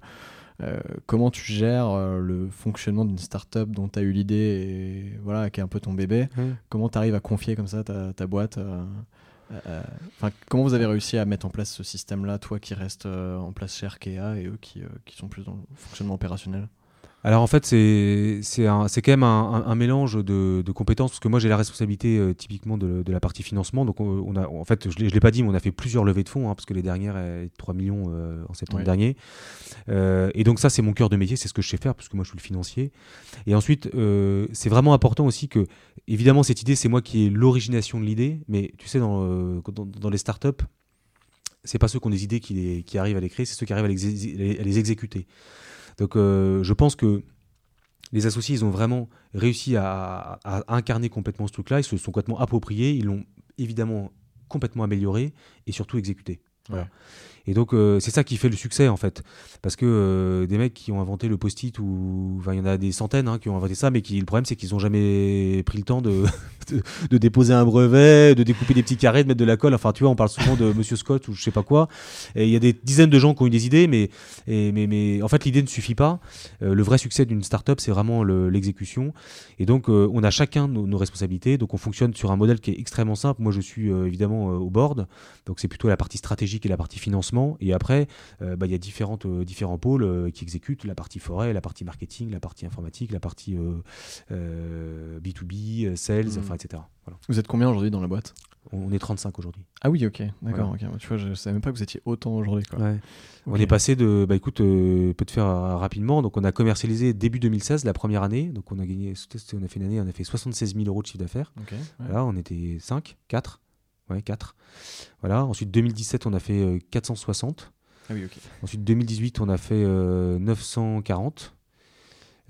S1: euh, comment tu gères euh, le fonctionnement d'une startup dont tu as eu l'idée et voilà, qui est un peu ton bébé? Comment tu arrives à confier comme ça ta, ta boîte euh, Comment vous avez réussi à mettre en place ce système-là, toi qui restes en place chez Arkea et eux qui, qui sont plus dans le fonctionnement opérationnel?
S2: Alors en fait, c'est quand même un, un- un mélange de, de compétences, parce que moi j'ai la responsabilité euh, typiquement de, de la partie financement. Donc on, on a, en fait, je ne l'ai pas dit, mais on a fait plusieurs levées de fonds, hein, parce que les dernières, euh, 3 millions euh, en septembre
S1: Ouais.
S2: dernier. Euh, et donc ça, c'est mon cœur de métier, c'est ce que je sais faire, parce que moi je suis le financier. Et ensuite, c'est vraiment important aussi que, évidemment, cette idée, c'est moi qui ai l'origination de l'idée, mais tu sais, dans, dans, dans les startups, c'est pas ceux qui ont des idées qui, les- qui arrivent à les créer, c'est ceux qui arrivent à les, exé- à les exécuter. Donc euh, je pense que les associés, ils ont vraiment réussi à, incarner complètement ce truc-là, ils se sont complètement appropriés, ils l'ont évidemment complètement amélioré et surtout exécuté. Voilà. Et donc euh, c'est ça qui fait le succès en fait, parce que euh, des mecs qui ont inventé le post-it ou enfin il y en a des centaines hein, qui ont inventé ça, mais le problème c'est qu'ils ont jamais pris le temps [LAUGHS] de, de, déposer un brevet, de découper des petits carrés, de mettre de la colle. Enfin tu vois, on parle souvent de Monsieur Scott ou je sais pas quoi. Et il y a des dizaines de gens qui ont eu des idées, mais en fait l'idée ne suffit pas. Euh, le vrai succès d'une startup c'est vraiment le- l'exécution. Et donc on a chacun nos, responsabilités. Donc on fonctionne sur un modèle qui est extrêmement simple. Moi je suis évidemment au board, donc c'est plutôt la partie stratégique et la partie financement. Et après, euh, bah, il y a différentes, euh, différents pôles euh, qui exécutent la partie forêt, la partie marketing, la partie informatique, la partie euh, euh, B2B, euh, sales,
S1: Mhm.
S2: enfin, etc. Voilà.
S1: Vous êtes combien aujourd'hui dans la boîte?
S2: On est 35 aujourd'hui.
S1: Ah oui, ok, d'accord. ok. Tu vois, je savais même pas que vous étiez autant aujourd'hui.
S2: On est passé de, bah écoute, euh, peut te faire euh, rapidement. Donc on a commercialisé début 2016, la première année. Donc on a gagné, on a fait une année, on a fait 76 000 euros de chiffre d'affaires.
S1: Ok, ouais.
S2: Voilà, on était 5, 4. Ouais, 4. Voilà. Ensuite 2017, on a fait euh, 460.
S1: Ah oui, ok.
S2: Ensuite, 2018, on a fait euh, 940.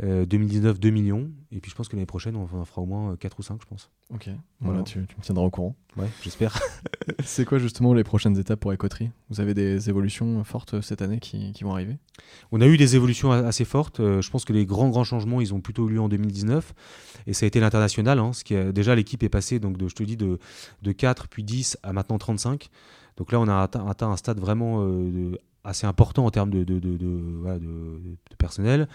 S2: Euh, 2019, 2 millions. Et puis, je pense que l'année prochaine, on en fera au moins euh, 4 ou 5, je pense.
S1: Ok, voilà,
S2: Voilà.
S1: tu, tu me tiendras au courant.
S2: Ouais, j'espère. [LAUGHS]
S1: C'est quoi justement les prochaines étapes pour Ecotree? Vous avez des évolutions fortes cette année qui, qui vont arriver?
S2: On a eu des évolutions assez fortes. Euh, je pense que les grands, grands changements, ils ont plutôt eu lieu en 2019. Et ça a été l'international. hein, ce qui a, déjà, l'équipe est passée, donc, de, je te dis, de, de 4, puis 10 à maintenant 35. Donc là, on a atteint, atteint un stade vraiment euh, de- assez important en termes de, de, de- personnel.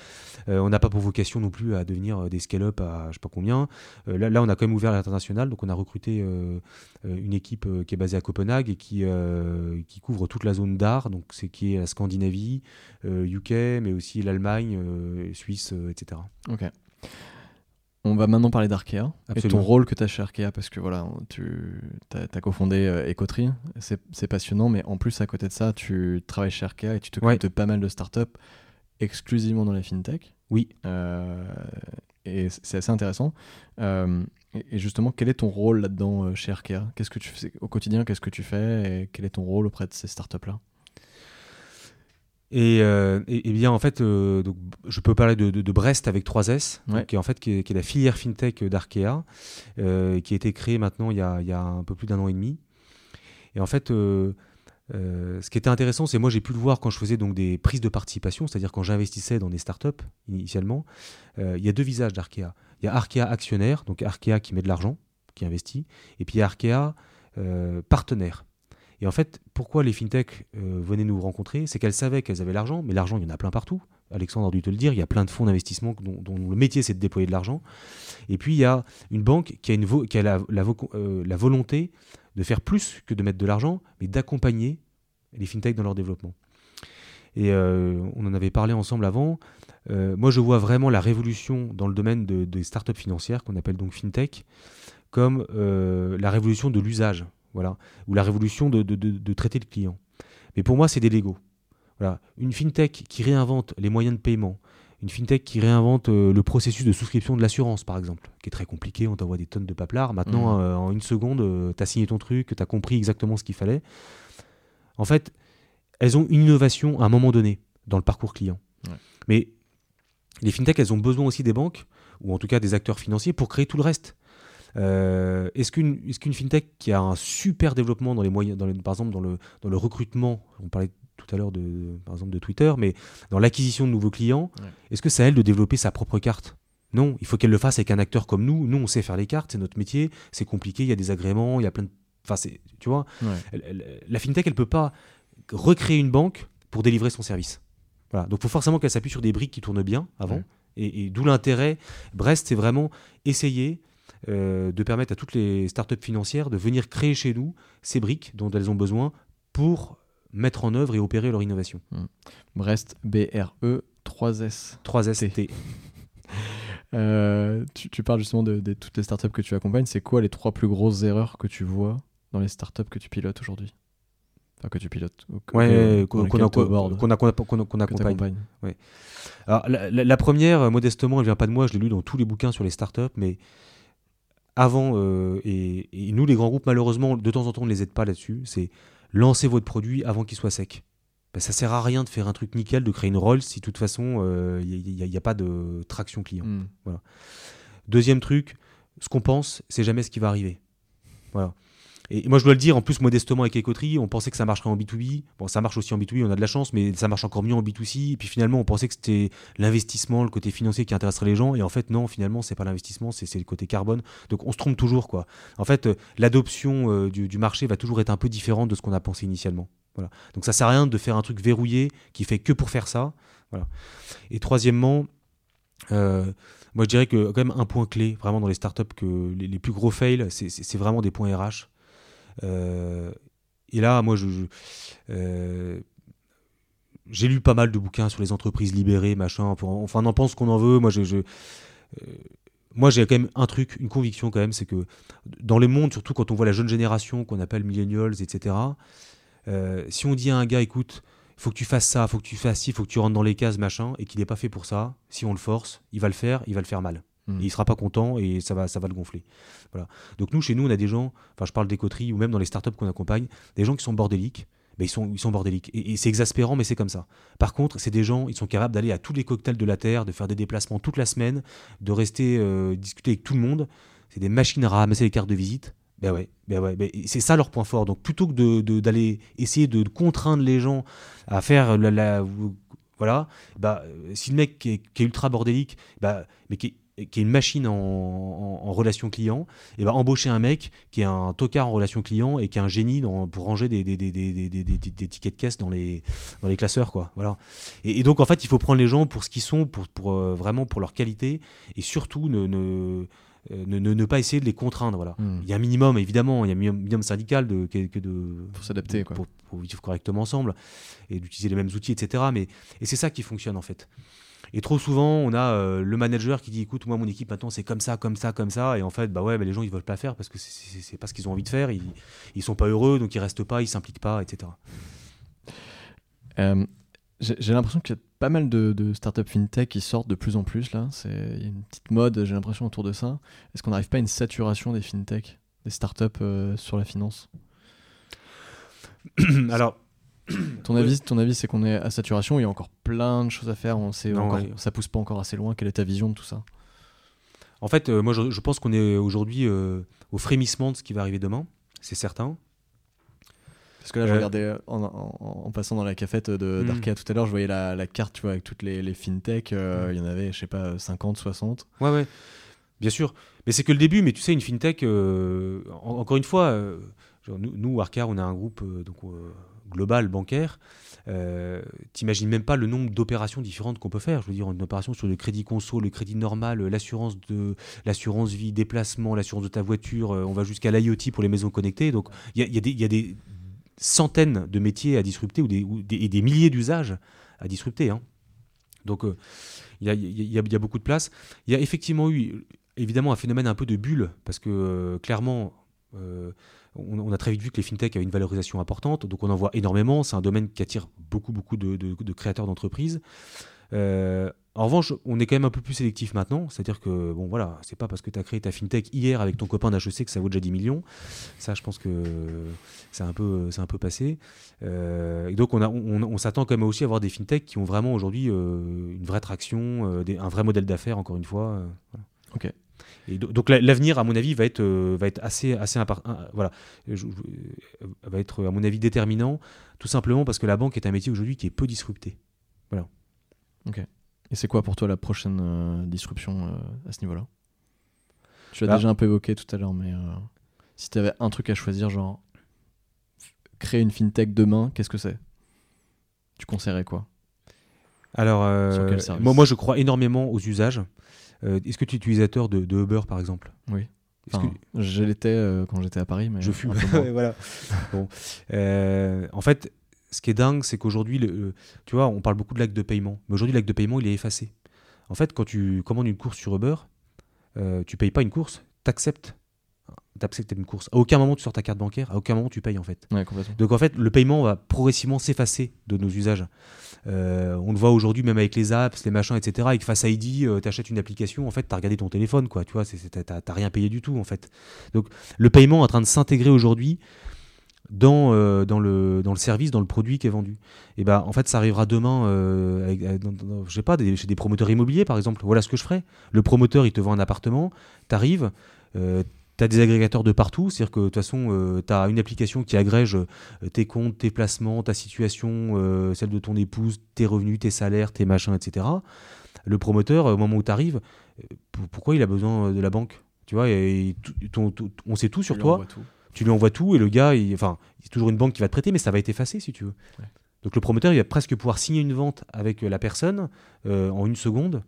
S2: Euh, on n'a pas pour vocation non plus à devenir euh, des scale-up à je sais pas combien. Euh, là, on a quand même ouvert l'international, donc on a recruté une équipe qui est basée à Copenhague et qui, qui couvre toute la zone d'art, donc c'est qui est la Scandinavie, UK, mais aussi l'Allemagne, Suisse, etc.
S1: Ok. On va maintenant parler d'Arkea et ton rôle que tu as chez Arkea parce que voilà, tu as, cofondé euh, c'est passionnant, mais en plus à côté de ça, tu travailles chez Arkea et tu t'occupes
S2: Ouais.
S1: de pas mal de startups exclusivement dans la fintech.
S2: Oui.
S1: Euh, et c'est assez intéressant. Euh, et justement, quel est ton rôle là-dedans euh, chez Arkea? Qu'est-ce que tu fais au quotidien? Qu'est-ce que tu fais? Et quel est ton rôle auprès de ces startups-là?
S2: Et, euh, et- et bien en fait, euh, donc, je peux parler de, de- de Brest avec 3S, donc,
S1: Ouais.
S2: qui est en fait qui est, qui est la filière fintech d'Arkea, euh, qui a été créée maintenant il y a, il y a un peu plus d'un an et demi. Et en fait, ce qui était intéressant, c'est moi j'ai pu le voir quand je faisais donc des prises de participation, c'est-à-dire quand j'investissais dans des startups initialement. il y a deux visages d'Arkea. Il y a Arkea actionnaire, donc Arkea qui met de l'argent, qui investit, et puis il y a Arkea partenaire. Et en fait, pourquoi les fintechs euh, venaient nous rencontrer C'est qu'elles savaient qu'elles avaient l'argent, mais l'argent, il y en a plein partout. Alexandre a dû te le dire, il y a plein de fonds d'investissement dont, le métier, c'est de déployer de l'argent. Et puis, il y a une banque qui a, euh, la volonté de faire plus que de mettre de l'argent, mais d'accompagner les fintechs dans leur développement. Et on en avait parlé ensemble avant. moi, je vois vraiment la révolution dans le domaine des startups financières, qu'on appelle donc FinTech, comme la révolution de l'usage, voilà, ou la révolution de, de, traiter le client. Mais pour moi, c'est des Lego. Voilà. Une FinTech qui réinvente les moyens de paiement, une fintech qui réinvente euh, le processus de souscription de l'assurance, par exemple, qui est très compliqué, on t'envoie des tonnes de paplards. Maintenant, mmh. euh, en une seconde, euh, tu as signé ton truc, tu as compris exactement ce qu'il fallait. En fait, elles ont une innovation à un moment donné dans le parcours client. Mais les fintechs, elles ont besoin aussi des banques, ou en tout cas des acteurs financiers, pour créer tout le reste. Est-ce qu'une est fintech qui a un super développement dans les moyens, dans par exemple dans le, dans le recrutement, on parlait tout à l'heure, de, par exemple, de Twitter, mais dans l'acquisition de nouveaux clients, est-ce que c'est à elle de développer sa propre carte? Non, il faut qu'elle le fasse avec un acteur comme nous. Nous, on sait faire les cartes, c'est notre métier, c'est compliqué, il y a des agréments, il y a plein de... Enfin, tu vois, la fintech, elle peut pas recréer une banque pour délivrer son service. Voilà. Donc, il faut forcément qu'elle s'appuie sur des briques qui tournent bien avant. Et, d'où l'intérêt. Brest, c'est vraiment essayer euh, de permettre à toutes les startups financières de venir créer chez nous ces briques dont elles ont besoin pour mettre en œuvre et opérer leur innovation.
S1: Hmm. Brest, B-R-E, 3S.
S2: 3S-T.
S1: Euh, tu, parles justement de, toutes les startups que tu accompagnes. C'est quoi les trois plus grosses erreurs que tu vois dans les startups que tu pilotes aujourd'hui? Enfin, que tu pilotes.
S2: Ouais, qu'on accompagne. Ouais. Alors, la, première, modestement, elle vient pas de moi, je l'ai lu dans tous les bouquins sur les startups, mais avant, euh, et, et, nous, les grands groupes, malheureusement, de temps en temps, on ne les aide pas là-dessus. C'est lancez votre produit avant qu'il soit sec. Ben, ça sert à rien de faire un truc nickel, de créer une Rolls si de toute façon il euh, n'y a, pas de traction client. Hmm. Voilà. Deuxième truc, ce qu'on pense, c'est jamais ce qui va arriver. Voilà. Et moi, je dois le dire, en plus, modestement avec Ecoterie, on pensait que ça marcherait en B2B. Bon, ça marche aussi en B2B, on a de la chance, mais ça marche encore mieux en B2C. Et puis finalement, on pensait que c'était l'investissement, le côté financier qui intéresserait les gens. Et en fait, non, finalement, c'est pas l'investissement, c'est le côté carbone. Donc on se trompe toujours, quoi. En fait, euh, l'adoption euh, du, marché va toujours être un peu différente de ce qu'on a pensé initialement. Voilà. Donc ça sert à rien de faire un truc verrouillé qui fait que pour faire ça. Voilà. Et troisièmement, euh, moi je dirais que quand même un point clé vraiment dans les startups que les, les plus gros fails, c'est vraiment des points RH. Euh, et là, moi, je, euh, j'ai lu pas mal de bouquins sur les entreprises libérées, machin. Enfin, on en pense qu'on en veut. Moi, je, euh, j'ai quand même un truc, une conviction quand même, c'est que dans les mondes, surtout quand on voit la jeune génération qu'on appelle millennials, etc. si on dit à un gars, écoute, il faut que tu fasses ça, il faut que tu fasses ci, faut que tu rentres dans les cases, machin, et qu'il n'est pas fait pour ça, si on le force, il va le faire, il va le faire mal. Hmm. il sera pas content et ça va, ça va le gonfler. Voilà. Donc nous, chez nous, on a des gens, enfin je parle des coteries ou même dans les startups qu'on accompagne, des gens qui sont bordéliques. Mais ils sont, ils sont bordéliques. Et, c'est exaspérant, mais c'est comme ça. Par contre, c'est des gens, ils sont capables d'aller à tous les cocktails de la Terre, de faire des déplacements toute la semaine, de rester euh, discuter avec tout le monde. C'est des machines à ramasser les cartes de visite. Ben ouais, ben ouais, ben c'est ça leur point fort. Donc plutôt que d'aller de, essayer de contraindre les gens à faire la, voilà, bah, si le mec qui est, ultra bordélique, bah, mais qui qui est une machine en, relation client, et va embaucher un mec qui est un tocard en relation client et qui est un génie dans, pour ranger des, des, des, des, tickets de caisse dans les, dans les classeurs. Quoi. Voilà. Et, donc, en fait, il faut prendre les gens pour ce qu'ils sont, pour, pour euh, vraiment pour leur qualité, et surtout ne, ne, euh, ne, ne, pas essayer de les contraindre. Voilà. Hmm. Il y a un minimum, évidemment, il y a un minimum syndical de, que, de,
S1: pour s'adapter,
S2: pour, pour, vivre correctement ensemble et d'utiliser les mêmes outils, etc. Mais, et c'est ça qui fonctionne, en fait. Et trop souvent, on a euh, le manager qui dit écoute, moi, mon équipe maintenant, c'est comme ça, comme ça, comme ça. Et en fait, bah ouais, mais les gens, ils veulent pas faire parce que c'est pas ce qu'ils ont envie de faire. Ils, ils sont pas heureux, donc ils restent pas, ils s'impliquent pas, etc.
S1: Euh, j'ai l'impression qu'il y a pas mal de, de, startups fintech qui sortent de plus en plus là. C'est une petite mode, j'ai l'impression autour de ça. Est-ce qu'on n'arrive pas à une saturation des fintech, des startups euh, sur la finance? [CLEARS THROAT]
S2: Alors, [CLEARS THROAT]
S1: ton avis, ton avis c'est qu'on est à saturation, il y a encore plein de choses à faire, on sait encore, ça pousse pas encore assez loin. Quelle est ta vision de tout ça?
S2: En fait, euh, moi je, pense qu'on est aujourd'hui euh, au frémissement de ce qui va arriver demain, c'est certain.
S1: Parce que là, je euh, regardais en, passant dans la cafette hmm. d'Arkea tout à l'heure, je voyais la, carte, tu vois, avec toutes les, les fintech. Hmm. Il y en avait, je sais pas, 50, 60.
S2: Ouais, ouais, bien sûr. Mais c'est que le début. Mais tu sais, une fintech, encore une fois, nous, nous, Arca, on a un groupe donc, global bancaire, euh, t'imagines même pas le nombre d'opérations différentes qu'on peut faire. Je veux dire, une opération sur le crédit conso, le crédit normal, l'assurance de l'assurance vie, déplacement, l'assurance de ta voiture, euh, on va jusqu'à l'IoT pour les maisons connectées. Donc il y, a, des centaines de métiers à disrupter ou des, et des milliers d'usages à disrupter. Donc il y, a, beaucoup de place. Il y a effectivement eu évidemment un phénomène un peu de bulle, parce que clairement, on, a très vite vu que les fintechs avaient une valorisation importante, donc on en voit énormément. C'est un domaine qui attire beaucoup, beaucoup de, créateurs d'entreprises. Euh, en revanche, on est quand même un peu plus sélectif maintenant, c'est-à-dire que bon voilà, c'est pas parce que tu as créé ta fintech hier avec ton copain d'HEC que ça vaut déjà 10 millions. Ça, je pense que c'est un peu, c'est un peu passé. Euh, et donc on, on, s'attend quand même aussi à avoir des fintechs qui ont vraiment aujourd'hui euh, une vraie traction, un vrai modèle d'affaires encore une fois.
S1: Ok.
S2: Et donc l'avenir, à mon avis, va être, euh, va être assez, assez voilà, va être à mon avis déterminant, tout simplement parce que la banque est un métier aujourd'hui qui est peu disrupté. Voilà.
S1: Ok. Et c'est quoi pour toi la prochaine euh, disruption euh, à ce niveau-là? Tu l'as bah déjà un peu évoqué tout à l'heure, mais si tu avais un truc à choisir, genre créer une fintech demain, qu'est-ce que c'est? Tu conseillerais quoi?
S2: Alors, moi, moi, je crois énormément aux usages. Euh, est-ce que tu es utilisateur de, Uber par exemple?
S1: Oui. Je l'étais euh, quand j'étais à Paris, mais
S2: je fume. [LAUGHS] voilà. bon. Euh, en fait, ce qui est dingue, c'est qu'aujourd'hui, tu vois, on parle beaucoup de l'acte de paiement, mais aujourd'hui, l'acte de paiement, il est effacé. En fait, quand tu commandes une course sur Uber, tu payes pas une course, tu acceptes d'accepter une course. À aucun moment tu sors ta carte bancaire, à aucun moment tu payes en fait. Donc en fait, le paiement va progressivement s'effacer de nos usages. Euh, on le voit aujourd'hui même avec les apps, les machins, etc. Avec Face ID, euh, tu achètes une application, en fait, tu as regardé ton téléphone, quoi. Tu vois, t'as rien payé du tout en fait. Donc le paiement est en train de s'intégrer aujourd'hui dans, euh, dans, le, dans le service, dans le produit qui est vendu. Et ben en fait, ça arrivera demain, avec, je sais pas, chez des promoteurs immobiliers par exemple. Voilà ce que je ferai. Le promoteur, il te vend un appartement, tu arrives tu as des agrégateurs de partout, c'est-à-dire que de toute façon, euh, tu as une application qui agrège euh, tes comptes, tes placements, ta situation, euh, celle de ton épouse, tes revenus, tes salaires, tes machins, etc. Le promoteur, au moment où tu arrives, pourquoi il a besoin de la banque? Tu vois, on sait tout sur toi. Tu lui envoies tout et le gars, il, enfin, c'est toujours une banque qui va te prêter, mais ça va être effacé si tu veux. Donc le promoteur, il va presque pouvoir signer une vente avec la personne en une seconde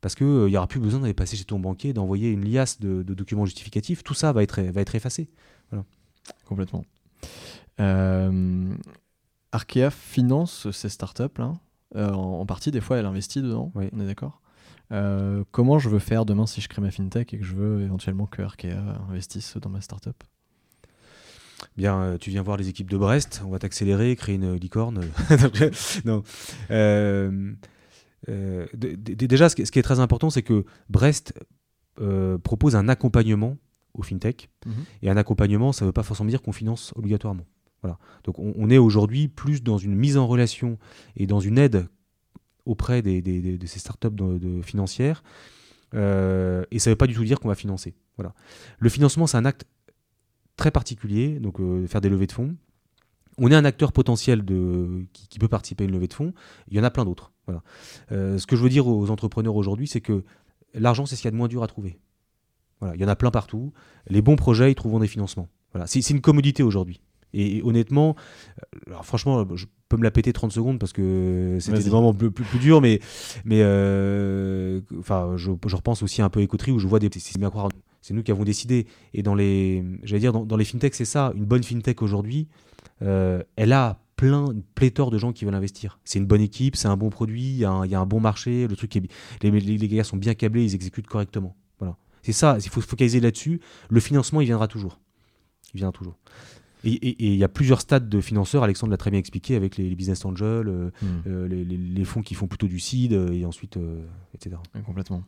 S2: parce qu'il n'y euh, aura plus besoin d'aller passer chez ton banquier, d'envoyer une liasse de, documents justificatifs. Tout ça va être, va être effacé. Voilà.
S1: Complètement. Euh, Arkea finance ces startups là. Euh, en, partie, des fois, elle investit dedans.
S2: Oui.
S1: On est d'accord. Comment je veux faire demain si je crée ma fintech et que je veux éventuellement que Arkea investisse dans ma startup?
S2: Bien, tu viens voir les équipes de Brest, on va t'accélérer, créer une licorne. [LAUGHS] non. Euh, déjà, ce qui, est très important, c'est que Brest euh, propose un accompagnement au fintech. Mhm. Et un accompagnement, ça ne veut pas forcément dire qu'on finance obligatoirement. Voilà. Donc on, est aujourd'hui plus dans une mise en relation et dans une aide auprès des, de ces startups de, financières. Euh, et ça ne veut pas du tout dire qu'on va financer. Voilà. Le financement, c'est un acte très particulier, donc faire des levées de fonds. On est un acteur potentiel de, qui, qui, peut participer à une levée de fonds. Il y en a plein d'autres. Voilà. Euh, ce que je veux dire aux entrepreneurs aujourd'hui, c'est que l'argent, c'est ce qu'il y a de moins dur à trouver. Voilà, il y en a plein partout. Les bons projets, ils trouveront des financements. Voilà, c'est une commodité aujourd'hui. Et, honnêtement, euh, alors franchement, je peux me la péter 30 secondes parce que c'était vraiment plus, plus, plus, dur, mais, mais euh, enfin, je, je, repense aussi un peu à Écoterie où je vois des. C'est bien croire, c'est nous qui avons décidé. Et dans les, j'allais dire, dans, dans les fintechs, c'est ça. Une bonne fintech aujourd'hui, elle a plein, une pléthore de gens qui veulent investir. C'est une bonne équipe, c'est un bon produit, il y, a un bon marché, le truc est, les, les, gars sont bien câblés, ils exécutent correctement. Voilà. C'est ça, il faut se focaliser là-dessus. Le financement, il viendra toujours. Il viendra toujours. Et il y a plusieurs stades de financeurs, Alexandre l'a très bien expliqué, avec les, business angels, euh, hmm. euh, les, fonds qui font plutôt du seed, euh, et ensuite, etc.
S1: complètement.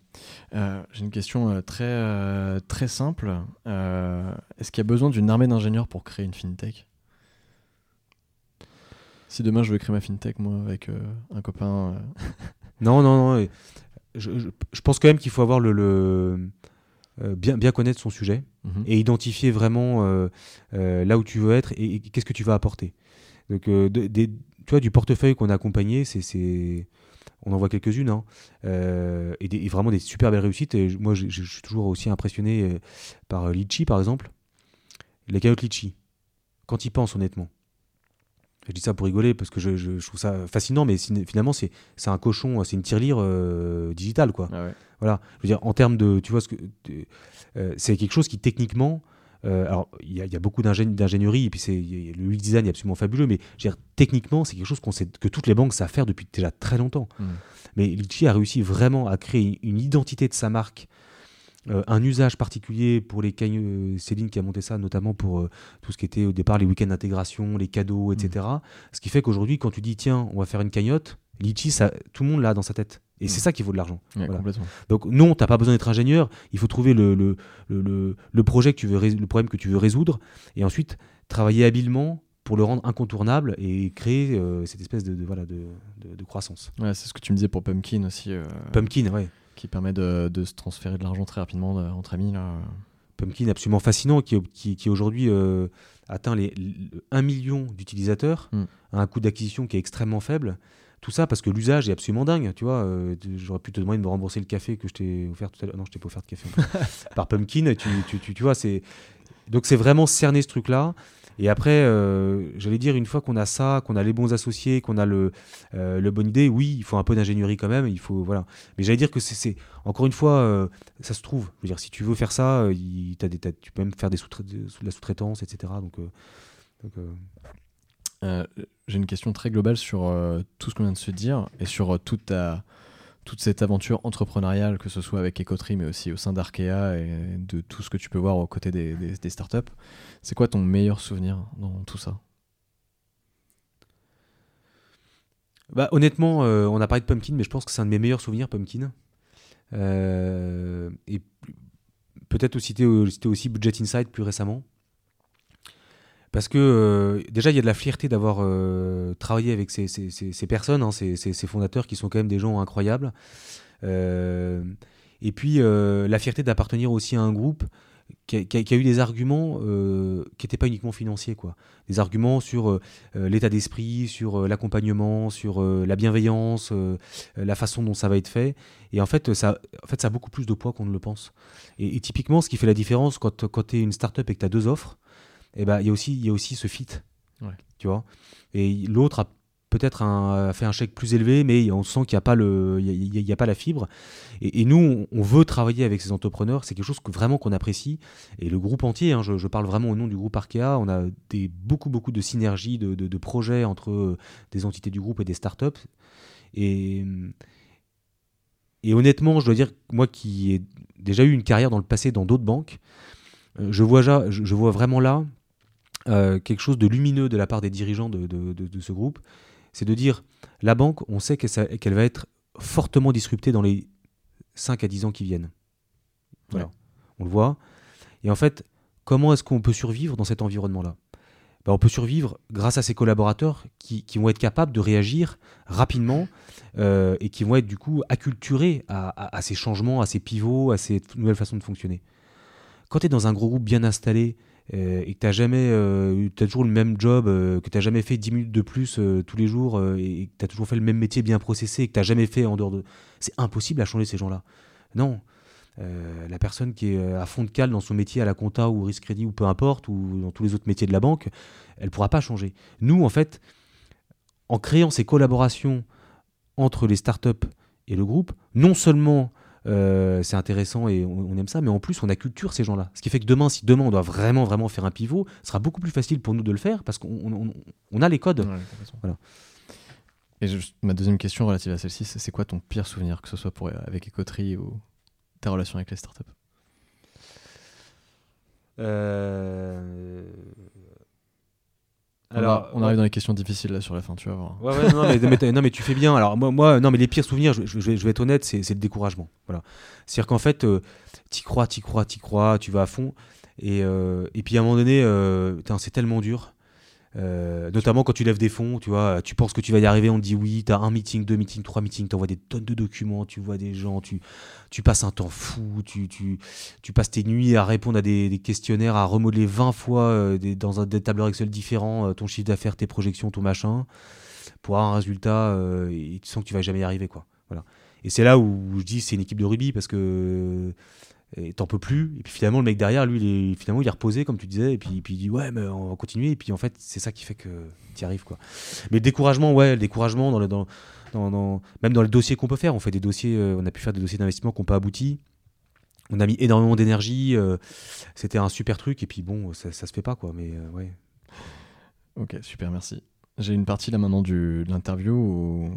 S1: J'ai une question très, très simple. Est-ce qu'il y a besoin d'une armée d'ingénieurs pour créer une fintech? Si demain je veux créer ma fintech, moi, avec euh, un copain. Euh. [LAUGHS]
S2: non, non, non. Je, je, pense quand même qu'il faut avoir le, euh, bien, bien connaître son sujet mhm. et identifier vraiment là où tu veux être et, qu'est-ce que tu vas apporter. Donc, des, tu vois, du portefeuille qu'on a accompagné, c'est on en voit quelques-unes, hein. et, vraiment des super belles réussites. Et moi, je, suis toujours aussi impressionné par Litchi, par exemple. Les carottes Litchi. Quand il pense, honnêtement. Je dis ça pour rigoler parce que je, trouve ça fascinant, mais finalement, c'est un cochon, c'est une tirelire euh, digitale, quoi.
S1: Ah
S2: voilà. Je veux dire, en termes de. Tu vois, ce que. Euh, c'est quelque chose qui, techniquement, euh, alors, il y, a beaucoup d'ingénierie, et puis c'est, le UX design est absolument fabuleux, mais techniquement, c'est quelque chose qu'on sait, que toutes les banques savent faire depuis déjà très longtemps. Mmh. Mais Litchi a réussi vraiment à créer une identité de sa marque, euh, un usage particulier pour les euh, Céline qui a monté ça, notamment pour tout ce qui était au départ les week-ends d'intégration, les cadeaux, etc. Mmh. Ce qui fait qu'aujourd'hui, quand tu dis tiens, on va faire une cagnotte, Litchi, ça, tout le monde l'a dans sa tête. Et c'est mm. ça qui vaut de l'argent. Donc non, tu n'as pas besoin d'être ingénieur, il faut trouver le, le, le, le, projet que tu veux le problème que tu veux résoudre, et ensuite travailler habilement pour le rendre incontournable et créer euh, cette espèce de, voilà, de, de, croissance.
S1: Ouais, c'est ce que tu me disais pour Pumpkin aussi. Euh,
S2: Pumpkin, ouais.
S1: Qui permet de, se transférer de l'argent très rapidement euh, entre amis. Là.
S2: Pumpkin, absolument fascinant, qui, qui, qui aujourd'hui atteint les, 1 million d'utilisateurs mm. à un coût d'acquisition qui est extrêmement faible. Tout ça parce que l'usage est absolument dingue, tu vois. Euh, j'aurais pu te demander de me rembourser le café que je t'ai offert tout à l'heure. Non, je t'ai pas offert de café. [LAUGHS] par Pumpkin, tu, tu, tu, tu vois, c'est... Donc c'est vraiment cerner ce truc-là. Et après, euh, j'allais dire, une fois qu'on a ça, qu'on a les bons associés, qu'on a le, euh, le bonne idée, oui, il faut un peu d'ingénierie quand même. Il faut, voilà. Mais j'allais dire que c'est, encore une fois, ça se trouve. Je veux dire, si tu veux faire ça, tu peux même faire des sous de la sous-traitance, etc. Donc,
S1: euh, j'ai une question très globale sur euh, tout ce qu'on vient de se dire et sur euh, toute, toute cette aventure entrepreneuriale, que ce soit avec Ecotree, mais aussi au sein d'Arkea et de tout ce que tu peux voir aux côtés des, startups. C'est quoi ton meilleur souvenir dans tout ça?
S2: Bah, Honnêtement, on a parlé de Pumpkin, mais je pense que c'est un de mes meilleurs souvenirs, Pumpkin. et peut-être aussi, c'était aussi Budget Insight plus récemment. Parce que euh, déjà, il y a de la fierté d'avoir euh, travaillé avec ces, ces, ces, personnes, hein, ces, fondateurs qui sont quand même des gens incroyables. Euh, et puis, la fierté d'appartenir aussi à un groupe qui a, eu des arguments qui n'étaient pas uniquement financiers. Quoi. Des arguments sur l'état d'esprit, sur l'accompagnement, sur la bienveillance, la façon dont ça va être fait. Et en fait, ça, en fait, ça a beaucoup plus de poids qu'on ne le pense. Et, et typiquement, ce qui fait la différence quand, quand tu es une startup et que tu as deux offres, et eh ben il y a aussi il y a aussi ce fit. Tu vois? Et l'autre a peut-être fait un chèque plus élevé mais on sent qu'il n'y a pas le il y, a, pas la fibre. Et, nous on, veut travailler avec ces entrepreneurs. C'est quelque chose que vraiment qu'on apprécie. Et le groupe entier hein, je, parle vraiment au nom du groupe Arkea. On a des beaucoup beaucoup de synergies de, de, projets entre euh, des entités du groupe et des startups. Et et honnêtement je dois dire moi qui ai déjà eu une carrière dans le passé dans d'autres banques euh, je vois, je vois vraiment là quelque chose de lumineux de la part des dirigeants de, ce groupe, c'est de dire la banque, on sait qu'elle va être fortement disruptée dans les 5 à 10 ans qui viennent. Voilà. On le voit. Et en fait, comment est-ce qu'on peut survivre dans cet environnement-là? Ben, On peut survivre grâce à ces collaborateurs qui, vont être capables de réagir rapidement euh, et qui vont être du coup acculturés à, à, ces changements, à ces pivots, à ces nouvelles façons de fonctionner. Quand tu es dans un gros groupe bien installé, euh, et que tu as jamais euh, as toujours le même job, euh, que tu n'as jamais fait 10 minutes de plus tous les jours et que tu as toujours fait le même métier bien processé et que tu n'as jamais fait en dehors de... C'est impossible à changer ces gens-là. Non. la personne qui est à fond de cale dans son métier à la compta ou risque crédit ou peu importe, ou dans tous les autres métiers de la banque, elle ne pourra pas changer. Nous, en fait, en créant ces collaborations entre les startups et le groupe, non seulement euh, c'est intéressant et on, aime ça, mais en plus on a culture ces gens-là. Ce qui fait que demain, si demain on doit vraiment vraiment faire un pivot, ce sera beaucoup plus facile pour nous de le faire parce qu'on on, a les codes. voilà.
S1: Et ma deuxième question relative à celle-ci, c'est quoi ton pire souvenir, que ce soit pour, avec Ecotree ou ta relation avec les startups?
S2: Euh...
S1: Alors, on, arrive dans les questions difficiles là sur la fin, tu vas voir.
S2: Ouais, ouais, non, mais, non, mais tu fais bien. Alors, moi, moi, non, mais les pires souvenirs, je, je, vais, être honnête, c'est le découragement. Voilà. C'est-à-dire qu'en fait, euh, t'y crois, t'y crois, t'y crois, tu vas à fond. Et, euh, et puis à un moment donné, euh, c'est tellement dur. Euh, notamment quand tu lèves des fonds, tu vois, tu penses que tu vas y arriver, on te dit oui, tu as un meeting, deux meetings, trois meetings, tu envoies des tonnes de documents, tu vois des gens, tu, tu passes un temps fou, tu, tu, tu passes tes nuits à répondre à des, questionnaires, à remodeler 20 fois euh, des, dans un, des tableurs Excel différents, euh, ton chiffre d'affaires, tes projections, ton machin, pour avoir un résultat, et tu sens que tu vas jamais y arriver. quoi. Voilà. Et c'est là où je dis c'est une équipe de rugby parce que et t'en peux plus. Et puis finalement, le mec derrière, lui, il est, finalement, il est reposé, comme tu disais, et puis, il dit ouais, mais on va continuer. Et puis en fait, c'est ça qui fait que tu y arrives, quoi. Mais le découragement, ouais, le découragement, dans le, dans, dans, même dans le dossier qu'on peut faire, on fait des dossiers, euh, on a pu faire des dossiers d'investissement qui n'ont pas abouti. on a mis énormément d'énergie. euh, C'était un super truc. Et puis bon, ça, ça se fait pas, quoi. Mais euh, ouais.
S1: Ok, super, merci. J'ai une partie là maintenant du, de l'interview où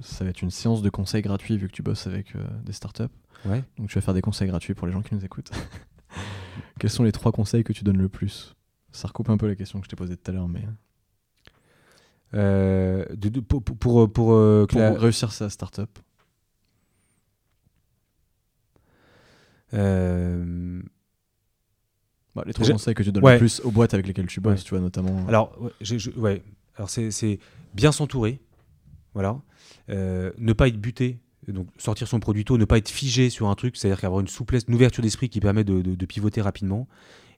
S1: ça va être une séance de conseils gratuits vu que tu bosses avec des startups.
S2: Ouais.
S1: Donc tu vas faire des conseils gratuits pour les gens qui nous écoutent. [LAUGHS] Quels sont les trois conseils que tu donnes le plus? Ça recoupe un peu la question que je t'ai posée tout à l'heure, mais
S2: Euh, de- de- pour, pour, pour, pour, euh, que
S1: pour
S2: la-
S1: réussir sa startup.
S2: euh,
S1: Bah, les trois conseils que tu donnes
S2: Ouais.
S1: le plus aux boîtes avec lesquelles tu bosses,
S2: Ouais.
S1: tu vois, notamment.
S2: Alors, ouais, j'ai- je- ouais. Alors c'est, c'est bien s'entourer, voilà. Euh, ne pas être buté, donc sortir son produit tôt, ne pas être figé sur un truc, c'est-à-dire qu'avoir une souplesse, une ouverture d'esprit qui permet de, de- de pivoter rapidement.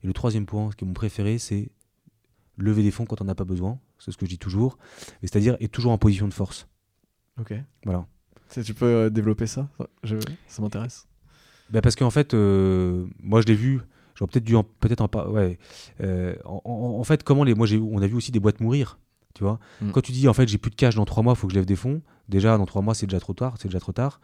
S2: Et le troisième point, ce qui est mon préféré, c'est lever des fonds quand on n'a pas besoin. C'est ce que je dis toujours. C'est-à-dire être toujours en position de force.
S1: Ok.
S2: Voilà.
S1: Tu tu peux euh, développer ça? Ça- je- Ça m'intéresse.
S2: Ben parce qu'en fait, euh, moi je l'ai vu. J'aurais peut-être dû en, peut-être en. Ouais. Euh, en, en- en fait, comment les. Moi, on a vu aussi des boîtes mourir. Tu vois.
S1: Mm.
S2: Quand tu dis en fait j'ai plus de cash dans trois mois, faut que je lève des fonds. Déjà dans trois mois c'est déjà trop tard, c'est déjà trop tard.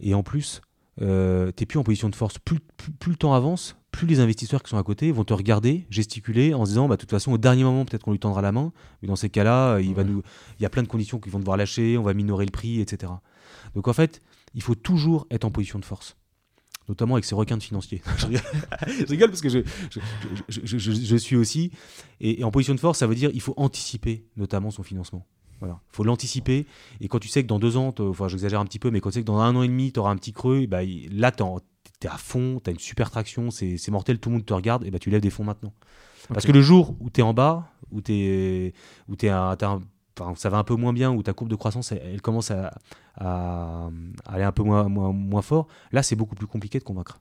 S2: Et en plus, euh, t'es plus en position de force. Plus, plus, plus le temps avance, plus les investisseurs qui sont à côté vont te regarder, gesticuler en se disant bah de toute façon au dernier moment peut-être qu'on lui tendra la main. Mais dans ces cas-là, il va nous. Il y a plein de conditions qu'ils vont devoir lâcher. On va minorer le prix, etc. Donc en fait, il faut toujours être en position de force notamment avec ces requins de financiers. [LAUGHS] je, rigole. Je rigole parce que je, suis aussi. Et, et en position de force, ça veut dire il faut anticiper notamment son financement. Voilà. Il faut l'anticiper. Et quand tu sais que dans deux ans, enfin j'exagère un petit peu, mais quand tu sais que dans un an et demi, tu auras un petit creux, bah, là, tu es à fond, tu as une super traction, c'est mortel, tout le monde te regarde, et bah, tu lèves des fonds maintenant. Parce que le jour où tu es en bas, où, où t'es un- t'as un- enfin, ça va un peu moins bien, où ta courbe de croissance, elle, elle commence à, aller un peu moins, moins, moins fort, là, c'est beaucoup plus compliqué de convaincre.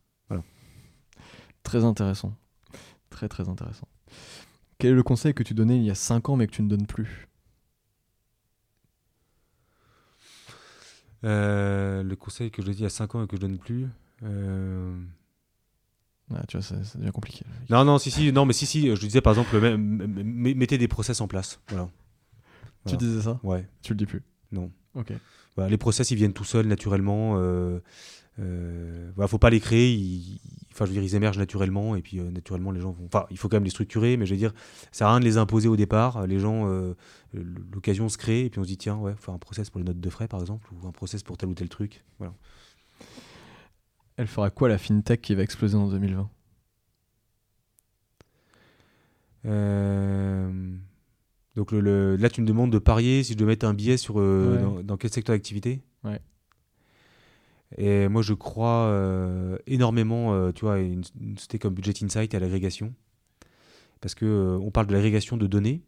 S1: Très intéressant. Très très intéressant. Quel est le conseil que tu donnais il y a 5 ans mais que tu ne donnes plus?
S2: Euh, le conseil que je dis il y a 5 ans et que je donne plus. euh,
S1: Ah, Tu vois, ça, ça devient compliqué.
S2: Non, non, si, si, non, mais si, si, je disais par exemple, mettez des process en place. Voilà.
S1: Tu disais ça
S2: Ouais,
S1: Tu le dis plus
S2: non.
S1: Ok.
S2: Voilà, les process, ils viennent tout seuls, naturellement. Euh, euh, voilà, faut pas les créer. Ils, enfin, je veux dire, ils émergent naturellement. Et puis, euh, naturellement, les gens vont. Enfin, il faut quand même les structurer, mais je veux dire, ça sert à rien de les imposer au départ. Les gens, euh, l'occasion se crée, et puis on se dit, tiens, ouais, faut faire un process pour les notes de frais, par exemple, ou un process pour tel ou tel truc. Voilà.
S1: Elle fera quoi la fintech qui va exploser en 2020
S2: Euh, Donc le, le- là, tu me demandes de parier si je dois mettre un billet sur euh,
S1: Ouais.
S2: dans, dans quel secteur d'activité?
S1: Ouais.
S2: Et moi, je crois euh, énormément, euh, tu vois, à une, une société comme Budget Insight et à l'agrégation, parce que euh, on parle de l'agrégation de données